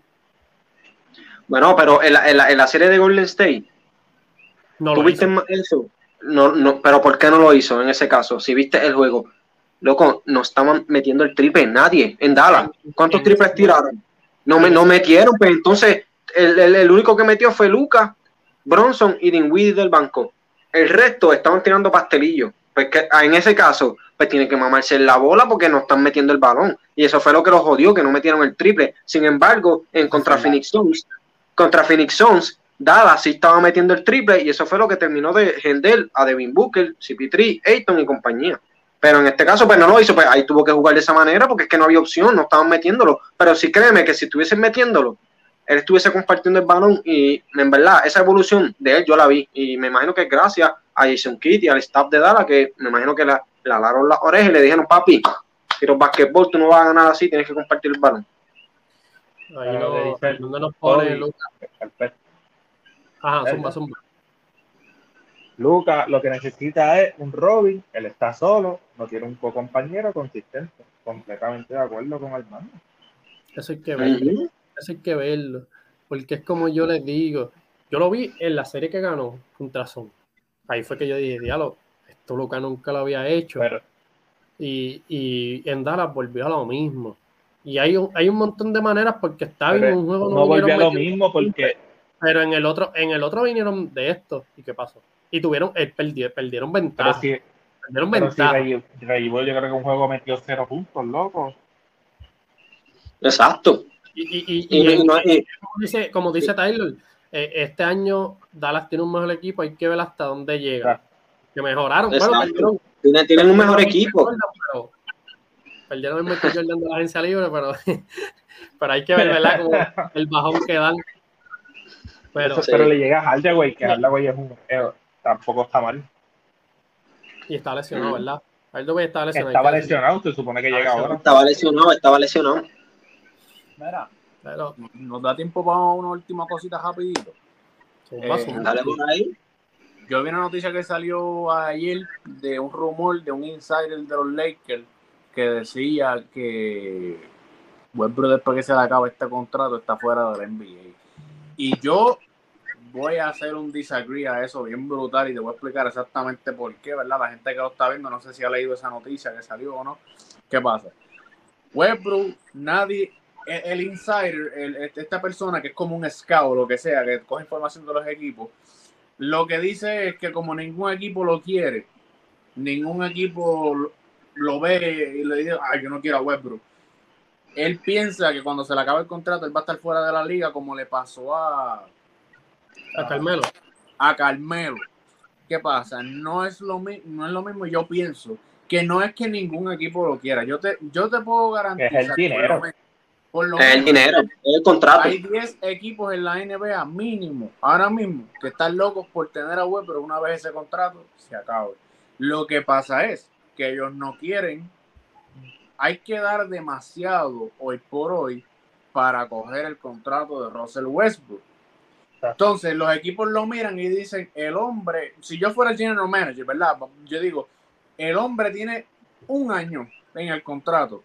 Bueno, pero en la, serie de Golden State, no ¿tuviste eso? No, no, pero ¿por qué no lo hizo en ese caso? Si viste el juego, loco, no estaban metiendo el triple, nadie en Dallas. ¿Cuántos triples tiraron? No, me, no metieron, pues entonces el, único que metió fue Lucas, Bronson y Dinwiddie del banco. El resto estaban tirando pastelillos. Pues que, ah, en ese caso, pues tiene que mamarse la bola porque no están metiendo el balón. Y eso fue lo que los jodió, que no metieron el triple. Sin embargo, en contra Phoenix Suns, contra Phoenix Suns, Dallas sí estaba metiendo el triple y eso fue lo que terminó de Hendel a Devin Booker, CP3, Ayton y compañía. Pero en este caso, pues no lo hizo, pues ahí tuvo que jugar de esa manera porque es que no había opción, no estaban metiéndolo. Pero sí créeme que si estuviesen metiéndolo, él estuviese compartiendo el balón y en verdad esa evolución de él yo la vi y me imagino que gracias a Jason Kidd y al staff de Dallas que me imagino que le alaron las orejas y le dijeron, papi, si los basquetbol tú no vas a ganar así, tienes que compartir el balón. Ahí no, nos pone Lucas. Ajá, zumba, zumba. Lucas lo que necesita es un Robin, él está solo, no tiene un co-compañero consistente. Completamente de acuerdo con Armando. Eso hay que verlo. Eso hay que verlo. Porque es como yo les digo. Yo lo vi en la serie que ganó contra Son. Ahí fue que yo dije, diálogo, esto Lucas nunca lo había hecho. y, y en Dallas volvió a lo mismo. Y hay un, hay un montón de maneras porque está en un juego. No volvió a lo mismo porque. Pero en el otro, en el otro vinieron de esto. ¿Y qué pasó? y tuvieron, eh, perdieron, perdieron ventaja. Si, perdieron ventaja. Si yo creo que un juego metió cero puntos, loco. Exacto. Y, y, y, como, dice, como dice Tyler, eh, este año Dallas tiene un mejor equipo, hay que ver hasta dónde llega. Que mejoraron, bueno, tienen, tienen, un mejor equipo. Perdieron el Michael Jordan de la agencia libre, pero, pero hay que ver, ¿verdad? Como el bajón que dan. Pero, pero le llega a Hardaway, que Hardaway es un, eh, tampoco está mal. Y está lesionado, ¿verdad? Hardaway estaba lesionado. Estaba lesionado, se supone que llega ahora. Estaba lesionado, estaba lesionado. Mira, pero, nos da tiempo para una última cosita rapidito. Eh, dale por ahí. Yo vi una noticia que salió ayer de un rumor de un insider de los Lakers que decía que Westbrook después que se le acaba este contrato está fuera de la NBA. Y yo voy a hacer un disagree a eso bien brutal y te voy a explicar exactamente por qué, ¿verdad? La gente que lo está viendo, no sé si ha leído esa noticia que salió o no. ¿Qué pasa? Westbrook, nadie, el, insider, este, esta persona que es como un scout, lo que sea, que coge información de los equipos, lo que dice es que como ningún equipo lo quiere, ningún equipo lo, ve y le dice, ay, yo no quiero a Westbrook él piensa que cuando se le acabe el contrato él va a estar fuera de la liga como le pasó a a Carmelo. a Carmelo. Qué pasa no es lo mismo no es lo mismo yo pienso que no es que ningún equipo lo quiera. Yo te yo te puedo garantizar es el dinero. Por lo el dinero, el contrato. Hay 10 equipos en la NBA mínimo, ahora mismo, que están locos por tener a web, pero una vez ese contrato se acaba. Lo que pasa es que ellos no quieren, hay que dar demasiado hoy por hoy para coger el contrato de Russell Westbrook. Entonces los equipos lo miran y dicen, el hombre, si yo fuera el general manager, ¿verdad? Yo digo, el hombre tiene un año en el contrato.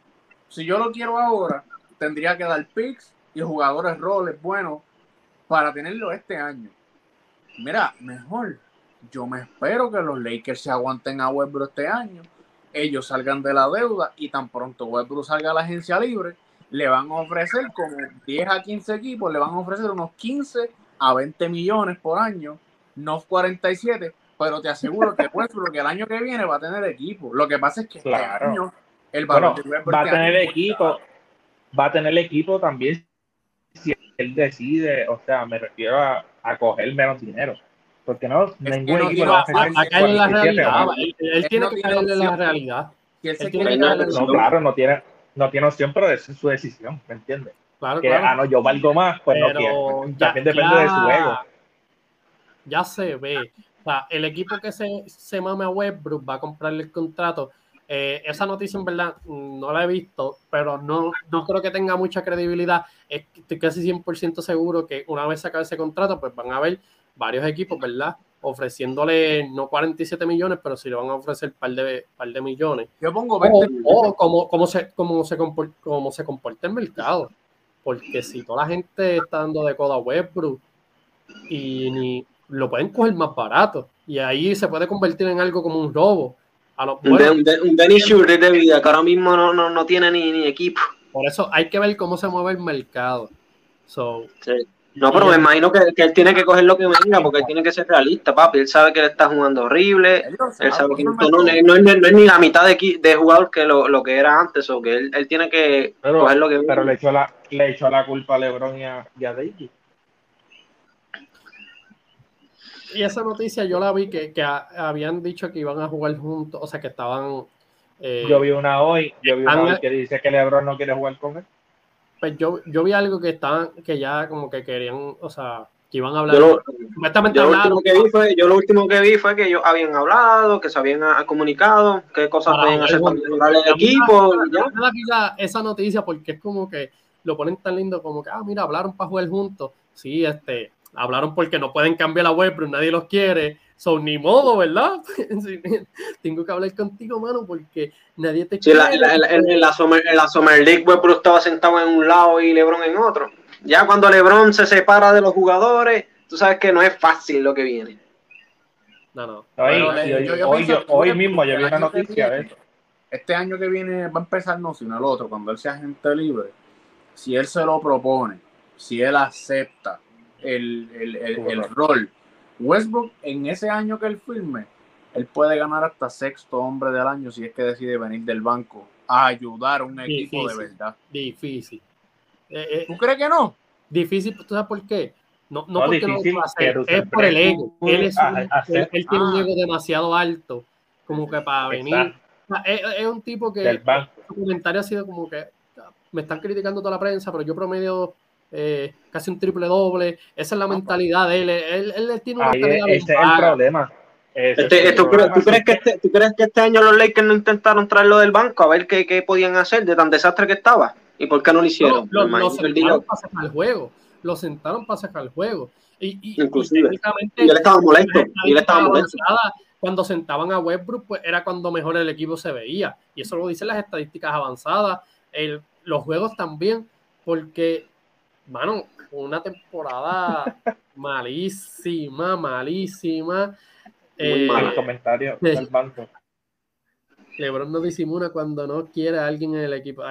Si yo lo quiero ahora, tendría que dar picks y jugadores roles buenos para tenerlo este año. Mira, mejor. Yo me espero que los Lakers se aguanten a Westbrook este año. Ellos salgan de la deuda y tan pronto Westbrook salga a la agencia libre, le van a ofrecer como 10 a 15 equipos, le van a ofrecer unos 15 a 20 millones por año, no 47, pero te aseguro que Westbrook el año que viene va a tener equipo. Lo que pasa es que este año el valor va a este tener equipo, va a tener equipo también si él decide, o sea, me refiero a, a coger menos dinero. Porque no, ningún equipo va a caerle la realidad. Él, tiene que caerle la realidad. no, claro, no tiene, no tiene opción, pero es su decisión, ¿me entiendes? Claro, que, ah, no, yo valgo más, pues no quiero. También depende de su ego. Ya se ve. O sea, el equipo que se, se mame a Westbrook va a comprarle el contrato eh, esa noticia en verdad no la he visto, pero no, no creo que tenga mucha credibilidad. Estoy casi 100% seguro que una vez se acabe ese contrato, pues van a haber varios equipos, ¿verdad? Ofreciéndole no 47 millones, pero sí le van a ofrecer un par de, par de millones. Yo pongo 20 O, como, como, se, como, se comporta, como se comporta el mercado. Porque si toda la gente está dando de coda a Westbrook y ni, lo pueden coger más barato, y ahí se puede convertir en algo como un robo un, de, de vida que ahora mismo no, no, no tiene ni, ni, equipo. Por eso hay que ver cómo se mueve el mercado. No, pero me imagino que, que, él tiene que coger lo que venga porque él tiene que ser realista, papi. Él sabe que él está jugando horrible. Él, sabe que no, no, es ni la mitad de, de jugador que lo, lo, que era antes. O que él, él tiene que coger lo que Pero le echó la, le echó la culpa a LeBron y a, y a y esa noticia yo la vi que, que habían dicho que iban a jugar juntos, o sea, que estaban... Eh, yo vi una hoy, yo vi una hoy que dice que LeBron no quiere jugar con él. Pues yo, yo vi algo que estaban, que ya como que querían, o sea, que iban a hablar. Yo lo, yo lo último que vi fue, yo lo último que vi fue que ellos habían hablado, que se habían comunicado, qué cosas pueden hacer para mejorar el equipo. Ya. Esa noticia porque es como que lo ponen tan lindo como que, ah, mira, hablaron para jugar juntos. Sí, este, hablaron porque no pueden cambiar la web, pero nadie los quiere. Son ni modo, ¿verdad? Tengo que hablar contigo, mano, porque nadie te quiere. en, la Summer, la Summer League, Westbrook estaba sentado en un lado y LeBron en otro. Ya cuando LeBron se separa de los jugadores, tú sabes que no es fácil lo que viene. No, no. Hoy, mismo yo vi una noticia de Este año que viene va a empezar no, sino el otro, cuando él sea agente libre. Si él se lo propone, si él acepta, el, el, el, rol. Westbrook, en ese año que él firme, él puede ganar hasta sexto hombre del año si es que decide venir del banco a ayudar a un equipo de verdad. Difícil. Eh, eh, ¿Tú crees que no? Difícil, ¿tú sabes por qué? No, no, porque no lo hacer, es por el ego. Él, es él, tiene un ah. ego demasiado alto como que para venir. Es, es, un tipo que su comentario ha sido como que me están criticando toda la prensa, pero yo promedio eh, casi un triple doble. Esa es la mentalidad de él. Él, él, tiene una mentalidad Ese es el problema. Este, ¿tú, crees que este, ¿tú, crees que este, año los Lakers no intentaron traerlo del banco a ver qué, qué podían hacer de tan desastre que estaba? ¿Y por qué no lo hicieron? lo, sentaron para sacar el juego. Lo sentaron para sacar el juego. Y, y, Inclusive. Y él estaba molesto. Y él estaba molesto. Cuando sentaban a Westbrook, pues era cuando mejor el equipo se veía. Y eso lo dicen las estadísticas avanzadas. El, los juegos también, porque mano, una temporada malísima, malísima. Muy eh, mal comentario del banco. Lebron no disimula cuando no quiere a alguien en el equipo.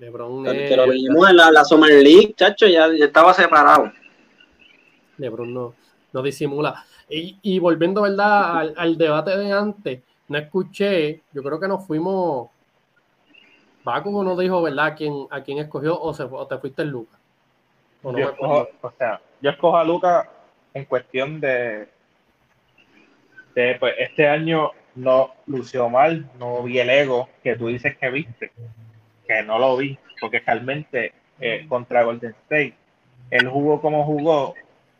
Lebron es... lo vimos en la, Summer League, chacho, ya, estaba separado. Lebron no, no disimula. Y, y volviendo, ¿verdad? Al, al, debate de antes, no escuché, yo creo que nos fuimos. Baku no dijo, ¿verdad? ¿A quién, a quién escogió o, se, o te fuiste el Lucas? Yo, escojo, o sea, yo escojo a Luca en cuestión de, de pues, este año no lució mal, no vi el ego que tú dices que viste, que no lo vi, porque realmente eh, contra Golden State, él jugó como jugó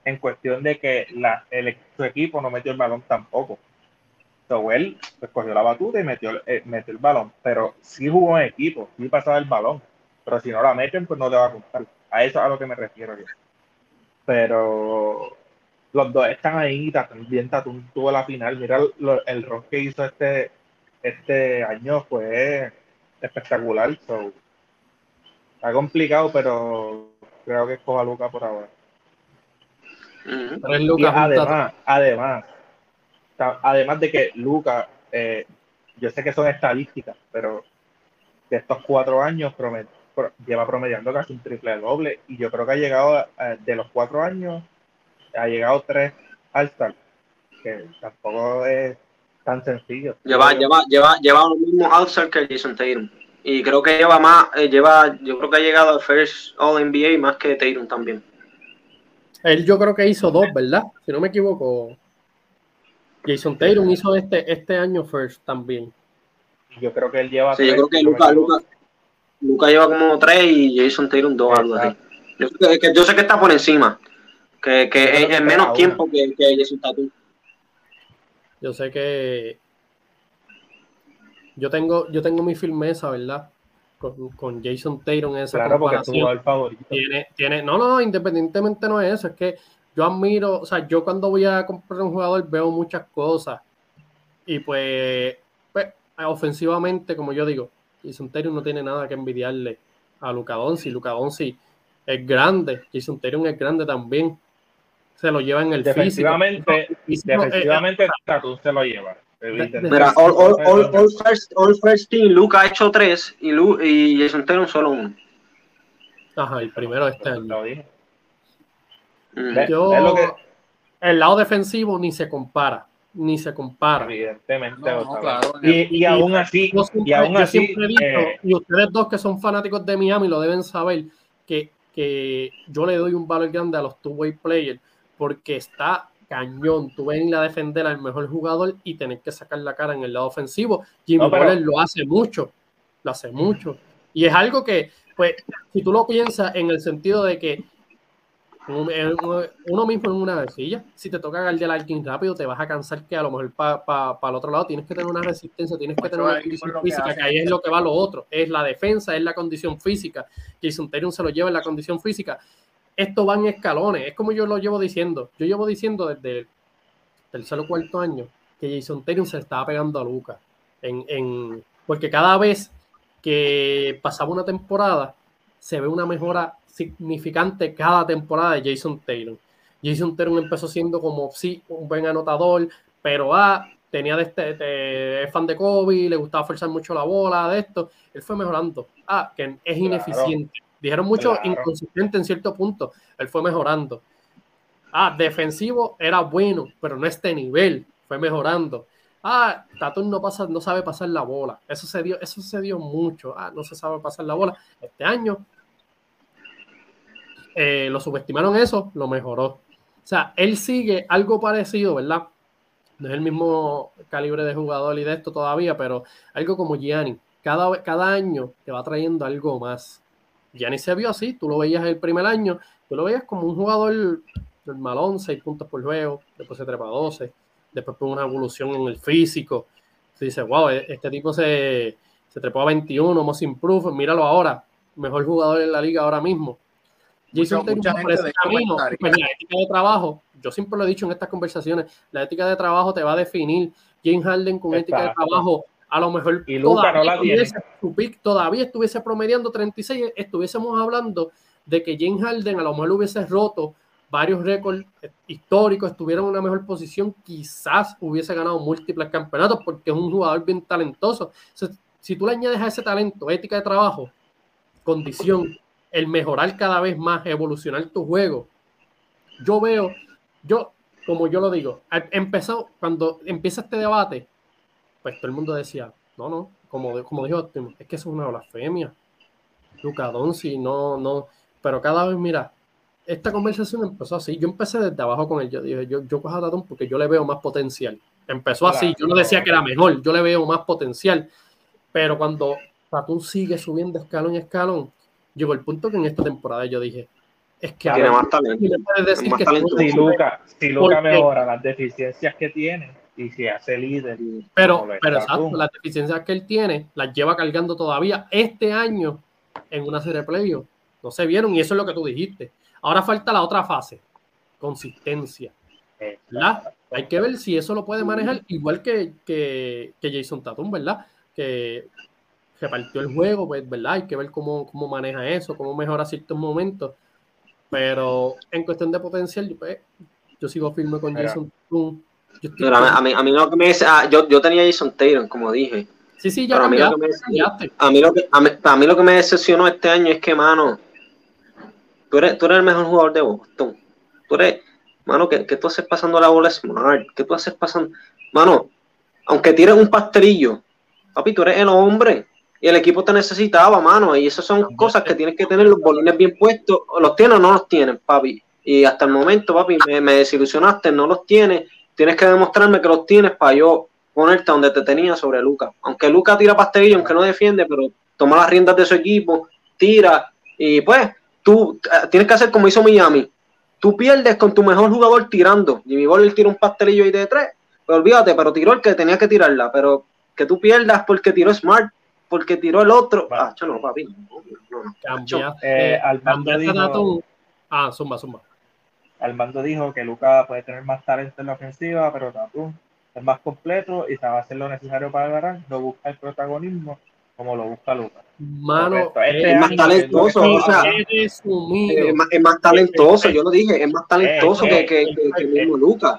en cuestión de que la, el, su equipo no metió el balón tampoco. So, él pues, cogió la batuta y metió, eh, metió el balón, pero sí jugó en equipo, sí pasaba el balón, pero si no la meten, pues no te va a contar. A eso es a lo que me refiero yo. Pero los dos están ahí, también Tatum tuvo la final. Mira el rol que hizo este, este año, fue espectacular. So, está complicado, pero creo que escoja a Luca por ahora. además, además, además de que Luca, eh, yo sé que son estadísticas, pero de estos cuatro años lleva promediando casi un triple doble y yo creo que ha llegado eh, de los cuatro años ha llegado tres All-Star, que tampoco es tan sencillo. Lleva, lleva, lleva, lleva los mismos que Jason Tatum. Y creo que lleva más, eh, lleva, yo creo que ha llegado al First All NBA más que Tatum también. Él yo creo que hizo dos, ¿verdad? Si no me equivoco. Jason Tatum hizo este, este año First también. Yo creo que él lleva. Sí, yo creo que Luca, Luca, lleva como tres y Jason Tatum dos, algo así. Yo, yo sé que está por encima que, que es, menos tiempo que, que Jason Tatum. Yo sé que yo tengo, yo tengo mi firmeza, ¿verdad? Con, con Jason Tatum en esa claro, comparación. Porque el favorito. Tiene, tiene, no, no, independientemente no es eso, es que yo admiro, o sea, yo cuando voy a comprar un jugador veo muchas cosas y pues, pues ofensivamente, como yo digo, Jason Tatum no tiene nada que envidiarle a Luca Doncic, Luca Doncic es grande, Jason Tatum es grande también, se lo lleva en el defensivamente, físico. Defensivamente, Tatum se lo lleva. Mira, all, all, all, all, first, all first team, Luca ha hecho tres y, Lu, y Jason Tatum solo uno. Ajá, el primero este año. Yo, lo que... el lado defensivo ni se compara, ni se compara. Evidentemente. No, claro. y, y, aún así, y aún así, siempre he dicho, eh... y ustedes dos que son fanáticos de Miami lo deben saber, que, que yo le doy un valor grande a los two-way players porque está cañón. Tú ven a defender al mejor jugador y tener que sacar la cara en el lado ofensivo. Jimmy no, lo hace mucho, lo hace mucho. Y es algo que, pues, si tú lo piensas en el sentido de que uno mismo en una silla, si te toca a alguien rápido, te vas a cansar que a lo mejor para el otro lado tienes que tener una resistencia, tienes que tener una condición física, que, ahí es lo que va lo otro, es la defensa, es la condición física. Jason Tatum se lo lleva en la condición física esto va en escalones. Es como yo lo llevo diciendo. Yo llevo diciendo desde el tercer o cuarto año que Jason Tatum se estaba pegando a Lucas. En, porque cada vez que pasaba una temporada, se ve una mejora significante cada temporada de Jason Tatum. Jason Tatum empezó siendo como, sí, un buen anotador, pero ah, tenía de este, fan de Kobe, le gustaba forzar mucho la bola, de esto. Él fue mejorando. Ah, que es ineficiente. Dijeron mucho inconsistente en cierto punto. Él fue mejorando. Ah, defensivo era bueno, pero no este nivel. Fue mejorando. Ah, Tatum no, pasa, no sabe pasar la bola. Eso se, dio, eso se dio mucho. Ah, no se sabe pasar la bola. Este año eh, lo subestimaron eso, lo mejoró. O sea, él sigue algo parecido, ¿verdad? No es el mismo calibre de jugador y de esto todavía, pero algo como Gianni. Cada, cada año te va trayendo algo más ni se vio así, tú lo veías el primer año, tú lo veías como un jugador normalón, 6 puntos por juego, después se trepa a 12, después fue una evolución en el físico. Se dice, wow, este tipo se, se trepó a 21, most improved, míralo ahora, mejor jugador en la liga ahora mismo. Jason ese camino, pues la ética de trabajo, yo siempre lo he dicho en estas conversaciones, la ética de trabajo te va a definir. James Harden con ética de trabajo a lo mejor y todavía, Su pick todavía estuviese promediando 36, estuviésemos hablando de que James Harden a lo mejor hubiese roto varios récords históricos, estuviera en una mejor posición, quizás hubiese ganado múltiples campeonatos porque es un jugador bien talentoso. si tú le añades a ese talento, ética de trabajo, condición, el mejorar cada vez más, evolucionar tu juego, yo veo, yo, como yo lo digo, empezó, cuando empieza este debate, pues todo el mundo decía, no, no, como, como dijo es que eso es una blasfemia. Luca Donsi, no, no, pero cada vez, mira, esta conversación empezó así. Yo empecé desde abajo con él. Yo dije, yo, yo cojo a Tatum porque yo le veo más potencial. Empezó así. Yo no decía que era mejor, yo le veo más potencial. Pero cuando Tatum sigue subiendo escalón y escalón, llegó el punto que en esta temporada yo dije, es que tiene más talento. Decir que si Luca, si Luca mejora las deficiencias que tiene y si hace líder. Pero, pero exacto, las deficiencias que él tiene las lleva cargando todavía este año en una serie de playoffs. No se vieron y eso es lo que tú dijiste. Ahora falta la otra fase, consistencia. ¿verdad? Hay que ver si eso lo puede manejar igual que, que, que Jason Tatum, ¿verdad? Que repartió el juego, pues, ¿verdad? Hay que ver cómo, cómo maneja eso, cómo mejora ciertos momentos. Pero en cuestión de potencial, pues, yo sigo firme con Jason Tatum. Yo, a, mí, a mí lo que me dice, ah, yo, yo tenía Jason Taylor, como dije. Sí, sí, ya a mí, lo que me, a, mí lo que, a, mí, lo que me decepcionó este año es que, mano, tú eres, tú eres el mejor jugador de Boston. Tú eres, mano, que, que tú haces pasando la bola smart, que tú haces pasando, mano, aunque tires un pastelillo, papi, tú eres el hombre y el equipo te necesitaba, mano, y esas son cosas que tienes que tener los bolines bien puestos, los tienes o no los tienes, papi, y hasta el momento, papi, me, me desilusionaste, no los tienes, tienes que demostrarme que los tienes para yo ponerte donde te tenía sobre Luca. Aunque Luca tira pastelillo, aunque no defiende, pero toma las riendas de su equipo, tira, y pues tú eh, tienes que hacer como hizo Miami. Tú pierdes con tu mejor jugador tirando. Jimmy Butler tira un pastelillo ahí de tres, pero olvídate, pero tiró el que tenía que tirarla, pero que tú pierdas porque tiró Smart, porque tiró el otro. Ah, no, papi. eh, Armando dijo, ah, zumba, zumba. Armando dijo que Luca puede tener más talento en la ofensiva, pero Tatum es más completo y sabe hacer lo necesario para ganar, no busca el protagonismo como lo busca Lucas. Mano, este es más talentoso, o sea, es, más, es, más, talentoso, yo lo dije, es más talentoso que, que, que, mismo Lucas.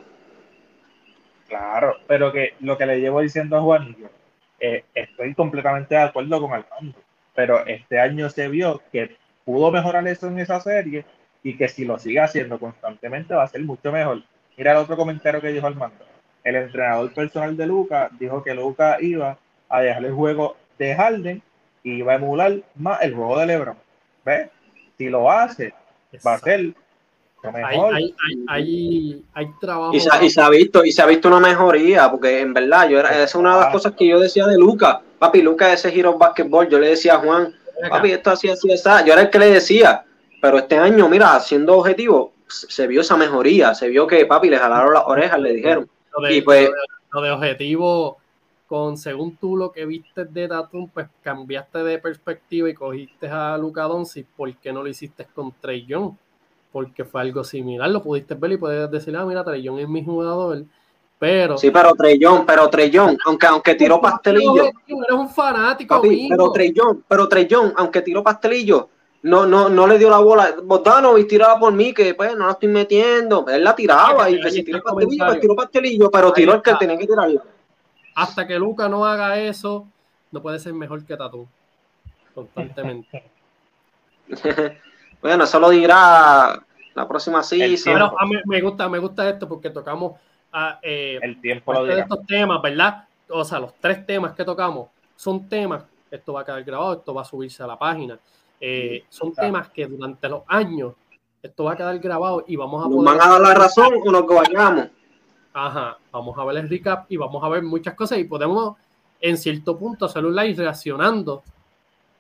Claro, pero que lo que le llevo diciendo a Juanillo, eh, estoy completamente de acuerdo con Armando, pero este año se vio que pudo mejorar eso en esa serie y que si lo sigue haciendo constantemente va a ser mucho mejor. Mira el otro comentario que dijo Armando el entrenador personal de Luca dijo que Luca iba a dejar el juego de Harden y iba a emular más el juego de LeBron. ¿Ves? Si lo hace, va a ser lo mejor. Hay, hay, hay, trabajo. Y se, ha visto, y se ha visto una mejoría, porque en verdad, yo era, esa es una de las cosas que yo decía de Luca. Papi, Luca ese giro básquetbol, yo le decía a Juan, papi, esto así, así, así. Yo era el que le decía, pero este año, mira, siendo objetivo, se vio esa mejoría, se vio que papi le jalaron las orejas, le dijeron, de, y pues, lo de, objetivo, con según tú lo que viste de Tatum, pues cambiaste de perspectiva y cogiste a Luca Doncic, ¿por qué no lo hiciste con Trey Young? Porque fue algo similar, lo pudiste ver y puedes decir, ah, mira, Young es mi jugador, pero... Sí, pero Young, pero Young, aunque, aunque tiró pastelillo... Eres un fanático, Pero Young, pero Young, aunque tiró pastelillo, no, no, no le dio la bola. y tiraba por mí, que pues no la estoy metiendo. Él la tiraba y si tiró pastelillo, pues tiró pastelillo, pero tiró el que tenía que tirarla. Hasta que Luca no haga eso, no puede ser mejor que Tatu. Constantemente. bueno, eso lo dirá la próxima season. Pero a mí me gusta, me gusta esto porque tocamos a, eh, el tiempo de estos temas, ¿verdad? O sea, los tres temas que tocamos son temas. Esto va a quedar grabado, esto va a subirse a la página eh, son temas que durante los años esto va a quedar grabado y vamos a poder... ¿Nos van a dar la razón o nos vayamos? Ajá, vamos a ver el recap y vamos a ver muchas cosas y podemos en cierto punto hacer un live reaccionando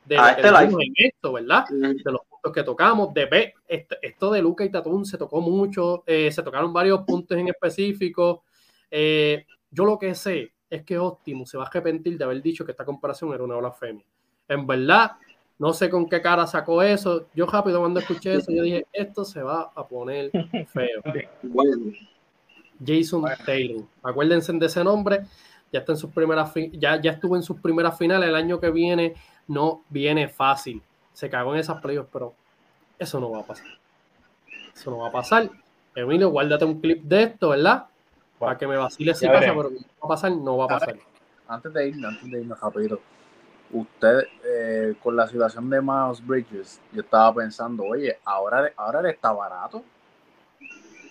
de este en esto, ¿verdad? De los puntos que tocamos, de ver esto, de Luca y Tatún se tocó mucho, eh, se tocaron varios puntos en específico. Eh, yo lo que sé es que Optimus se va a arrepentir de haber dicho que esta comparación era una blasfemia. En verdad, no sé con qué cara sacó eso. Yo rápido cuando escuché eso, yo dije, esto se va a poner feo. Jason Taylor. Acuérdense de ese nombre. Ya está en sus primeras ya, ya estuvo en sus primeras finales. El año que viene no viene fácil. Se cagó en esas playoffs, pero eso no va a pasar. Eso no va a pasar. Emilio, guárdate un clip de esto, ¿verdad? Para que me vacile si pasa, pero no va a pasar, no va a pasar. Antes de irme, antes de irme rápido usted, eh, con la situación de Miles Bridges, yo estaba pensando, oye, ahora, ahora él está barato.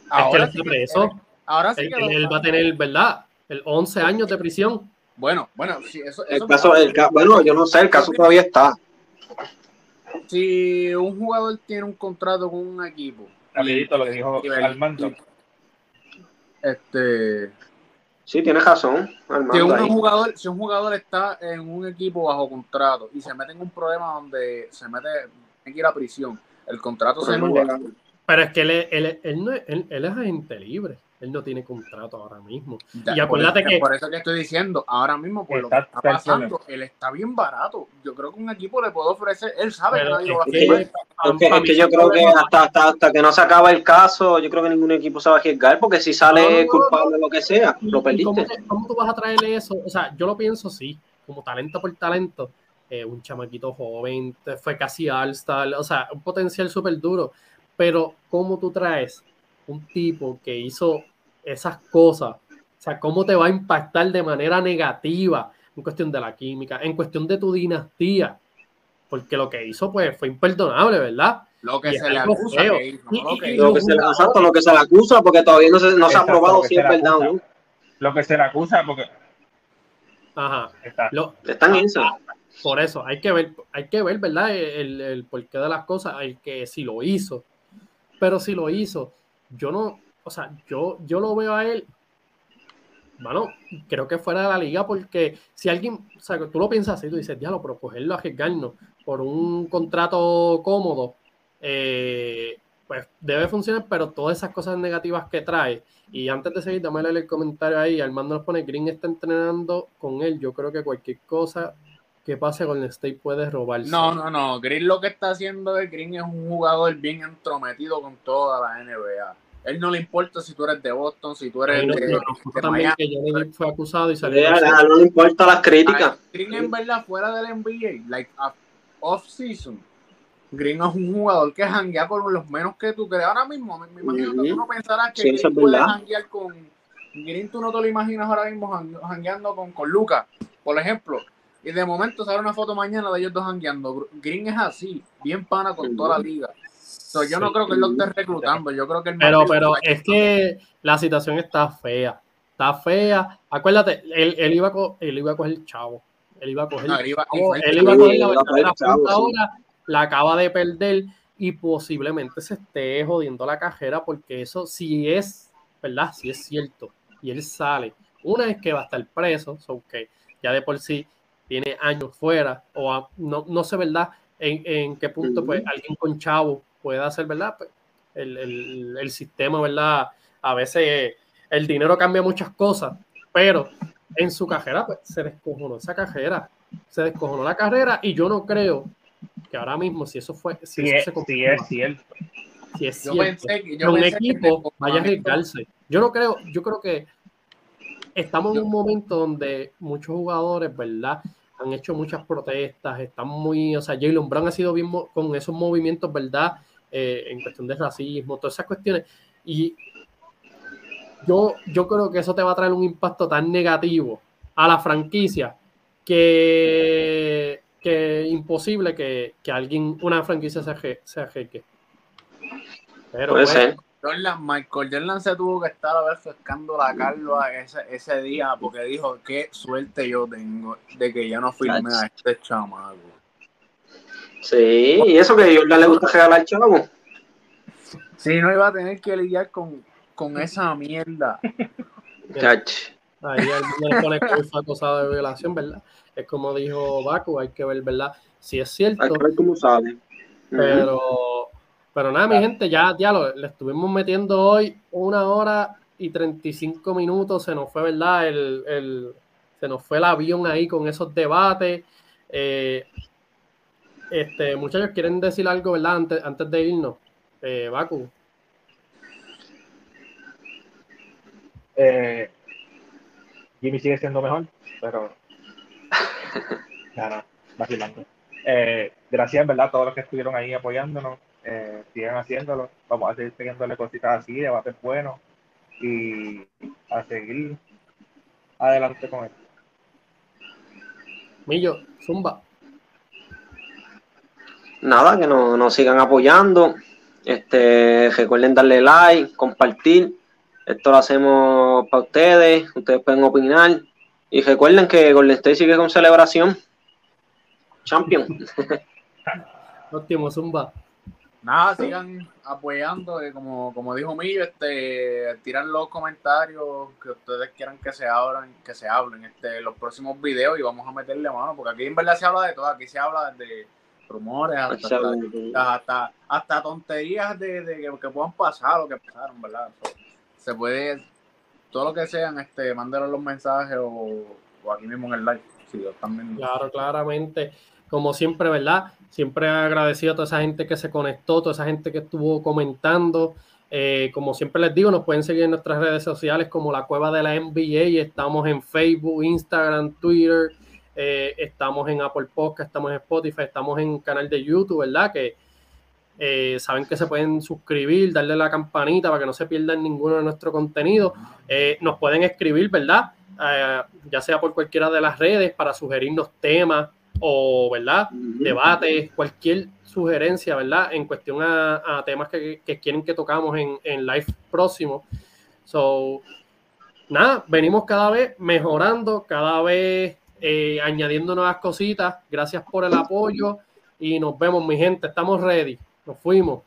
Ahora es que preso. Ahora sí él, va a tener, ¿verdad? El 11 años de prisión. Bueno, bueno, sí, eso, el caso, el bueno, yo no sé, el caso todavía está. Si un jugador tiene un contrato con un equipo. Rapidito lo que dijo Armando. Este, Sí, tienes razón. Si un, jugador, si un jugador está en un equipo bajo contrato y se mete en un problema donde se mete, tiene que ir a prisión. El contrato se nubla. Pero es que él, él, él, no, él, él es agente libre él no tiene contrato ahora mismo. y acuérdate que. Por eso que estoy diciendo, ahora mismo, por lo que está pasando, él está bien barato. Yo creo que un equipo le puede ofrecer, él sabe que nadie lo va a firmar. Es que, yo creo que hasta, hasta, hasta, que no se acaba el caso, yo creo que ningún equipo se va a arriesgar, porque si sale culpable o lo que sea, lo perdiste. ¿cómo, tú vas a traerle eso? O sea, yo lo pienso sí, como talento por talento. Eh, un chamaquito joven, fue casi All-Star, o sea, un potencial súper duro. Pero, ¿cómo tú traes un tipo que hizo esas cosas, o sea, cómo te va a impactar de manera negativa en cuestión de la química, en cuestión de tu dinastía, porque lo que hizo pues fue imperdonable, ¿verdad? Lo que se le acusa. lo, que, lo, que se le, lo que se le acusa, porque todavía no se, no se ha probado si es verdad o no. Lo que se le acusa, porque. Ajá. Está. Lo, Están en eso. Por eso, hay que ver, hay que ver, ¿verdad? El, el porqué de las cosas, el que si lo hizo. Pero si lo hizo, yo no, o sea, yo, yo lo veo a él, bueno, creo que fuera de la liga porque si alguien, o sea, tú lo piensas así, tú dices, diablo, pero cogerlo a arriesgarnos por un contrato cómodo, eh, pues debe funcionar, pero todas esas cosas negativas que trae. Y antes de seguir, dame el comentario ahí, Armando nos pone, Green está entrenando con él, yo creo que cualquier cosa que pase con el State puede robarse. No, no, no, Green lo que está haciendo es, Green es un jugador bien entrometido con toda la NBA él no le importa si tú eres de Boston, si tú eres de, también que Miami. fue acusado y salió. no le importa las críticas. Green en verdad fuera del NBA, like off season. Green es un jugador que janguea con los menos que tú crees. Ahora mismo, me, imagino que tú no pensarás que Green puede janguear con. Green, tú no te lo imaginas ahora mismo jangueando con, con Lucas, por ejemplo. Y de momento sale una foto mañana de ellos dos jangueando. Green es así, bien pana con toda la liga yo no creo que él lo esté reclutando, yo creo que Pero, pero es que la situación está fea. Está fea. Acuérdate, él, él, iba, a él iba a coger el chavo. Él iba a coger, él iba, él iba a coger la verdadera ahora, la acaba de perder y posiblemente se esté jodiendo la cajera porque eso sí es, ¿verdad? Sí es cierto. Y él sale. Una es que va a estar preso, so que ya de por sí tiene años fuera, o no, no sé, ¿verdad? En, en qué punto, pues, alguien con chavo pueda hacer, ¿verdad? Pues, el, el, sistema, ¿verdad? A veces el dinero cambia muchas cosas, pero en su cajera pues, se descojonó esa cajera, se descojonó la carrera y yo no creo que ahora mismo si eso fue, si, eso se si es cierto, si es cierto, yo un equipo vaya a arriesgarse. Yo no creo, yo creo que estamos en un momento donde muchos jugadores, ¿verdad? Han hecho muchas protestas, están muy, o sea, Jalen Brown ha sido bien con esos movimientos, ¿verdad? Eh, en cuestión de racismo, todas esas cuestiones. Y yo, yo creo que eso te va a traer un impacto tan negativo a la franquicia que, que imposible que, que alguien, una franquicia se, se ajeque. Pero Puede ser. Michael Jordan se tuvo que estar a ver escándalo a Carlos ese, ese día porque dijo qué suerte yo tengo de que ya no firme a este chamaco. Sí, y eso que a Jordan le gusta regalar chavo. Sí, no iba a tener que lidiar con, con esa mierda. Ahí alguien le pone que fue acosado de violación, ¿verdad? Es como dijo Baku, hay que ver, ¿verdad? Si es cierto. Hay que ver cómo sabe. Pero, pero nada, mi gente, ya, ya lo, le estuvimos metiendo hoy una hora y 35 minutos. Se nos fue, ¿verdad? El, el, se nos fue el avión ahí con esos debates. Eh, este, muchachos, ¿quieren decir algo, verdad? Antes, antes de irnos, eh, Baku. Eh, Jimmy sigue siendo mejor, pero. ya no, vacilando. Eh, gracias, ¿verdad? A todos los que estuvieron ahí apoyándonos. Eh, sigan haciéndolo. Vamos a seguir teniéndole cositas así, debates buenos y a seguir adelante con esto. Millo, zumba nada, que nos, sigan apoyando. Este, recuerden darle like, compartir. Esto lo hacemos para ustedes. Ustedes pueden opinar. Y recuerden que Golden State sigue con celebración. Champion. Óptimo, Zumba. Nada, sigan apoyando, como, como dijo Millo, este, tiran los comentarios que ustedes quieran que se abran, que se hablen este, los próximos videos y vamos a meterle mano, porque aquí en verdad se habla de todo, aquí se habla de rumores, hasta, hasta, tonterías de, que, puedan pasar o que pasaron, ¿verdad? se puede, todo lo que sean, este, mándenos los mensajes o, aquí mismo en el live. Si Dios también. Claro, claramente. Como siempre, ¿verdad? Siempre agradecido a toda esa gente que se conectó, toda esa gente que estuvo comentando. Eh, como siempre les digo, nos pueden seguir en nuestras redes sociales como la Cueva de la NBA. Estamos en Facebook, Instagram, Twitter, eh, estamos en Apple Podcast, estamos en Spotify, estamos en canal de YouTube, ¿verdad? Que eh, saben que se pueden suscribir, darle la campanita para que no se pierdan ninguno de nuestro contenido. nos pueden escribir, ¿verdad? ya sea por cualquiera de las redes para sugerirnos temas o, ¿verdad? Debates, cualquier sugerencia, ¿verdad? En cuestión a, temas que, quieren que tocamos en, en live próximo. So, nada, venimos cada vez mejorando, cada vez eh, añadiendo nuevas cositas. Gracias por el apoyo y nos vemos, mi gente. Estamos ready. Nos fuimos.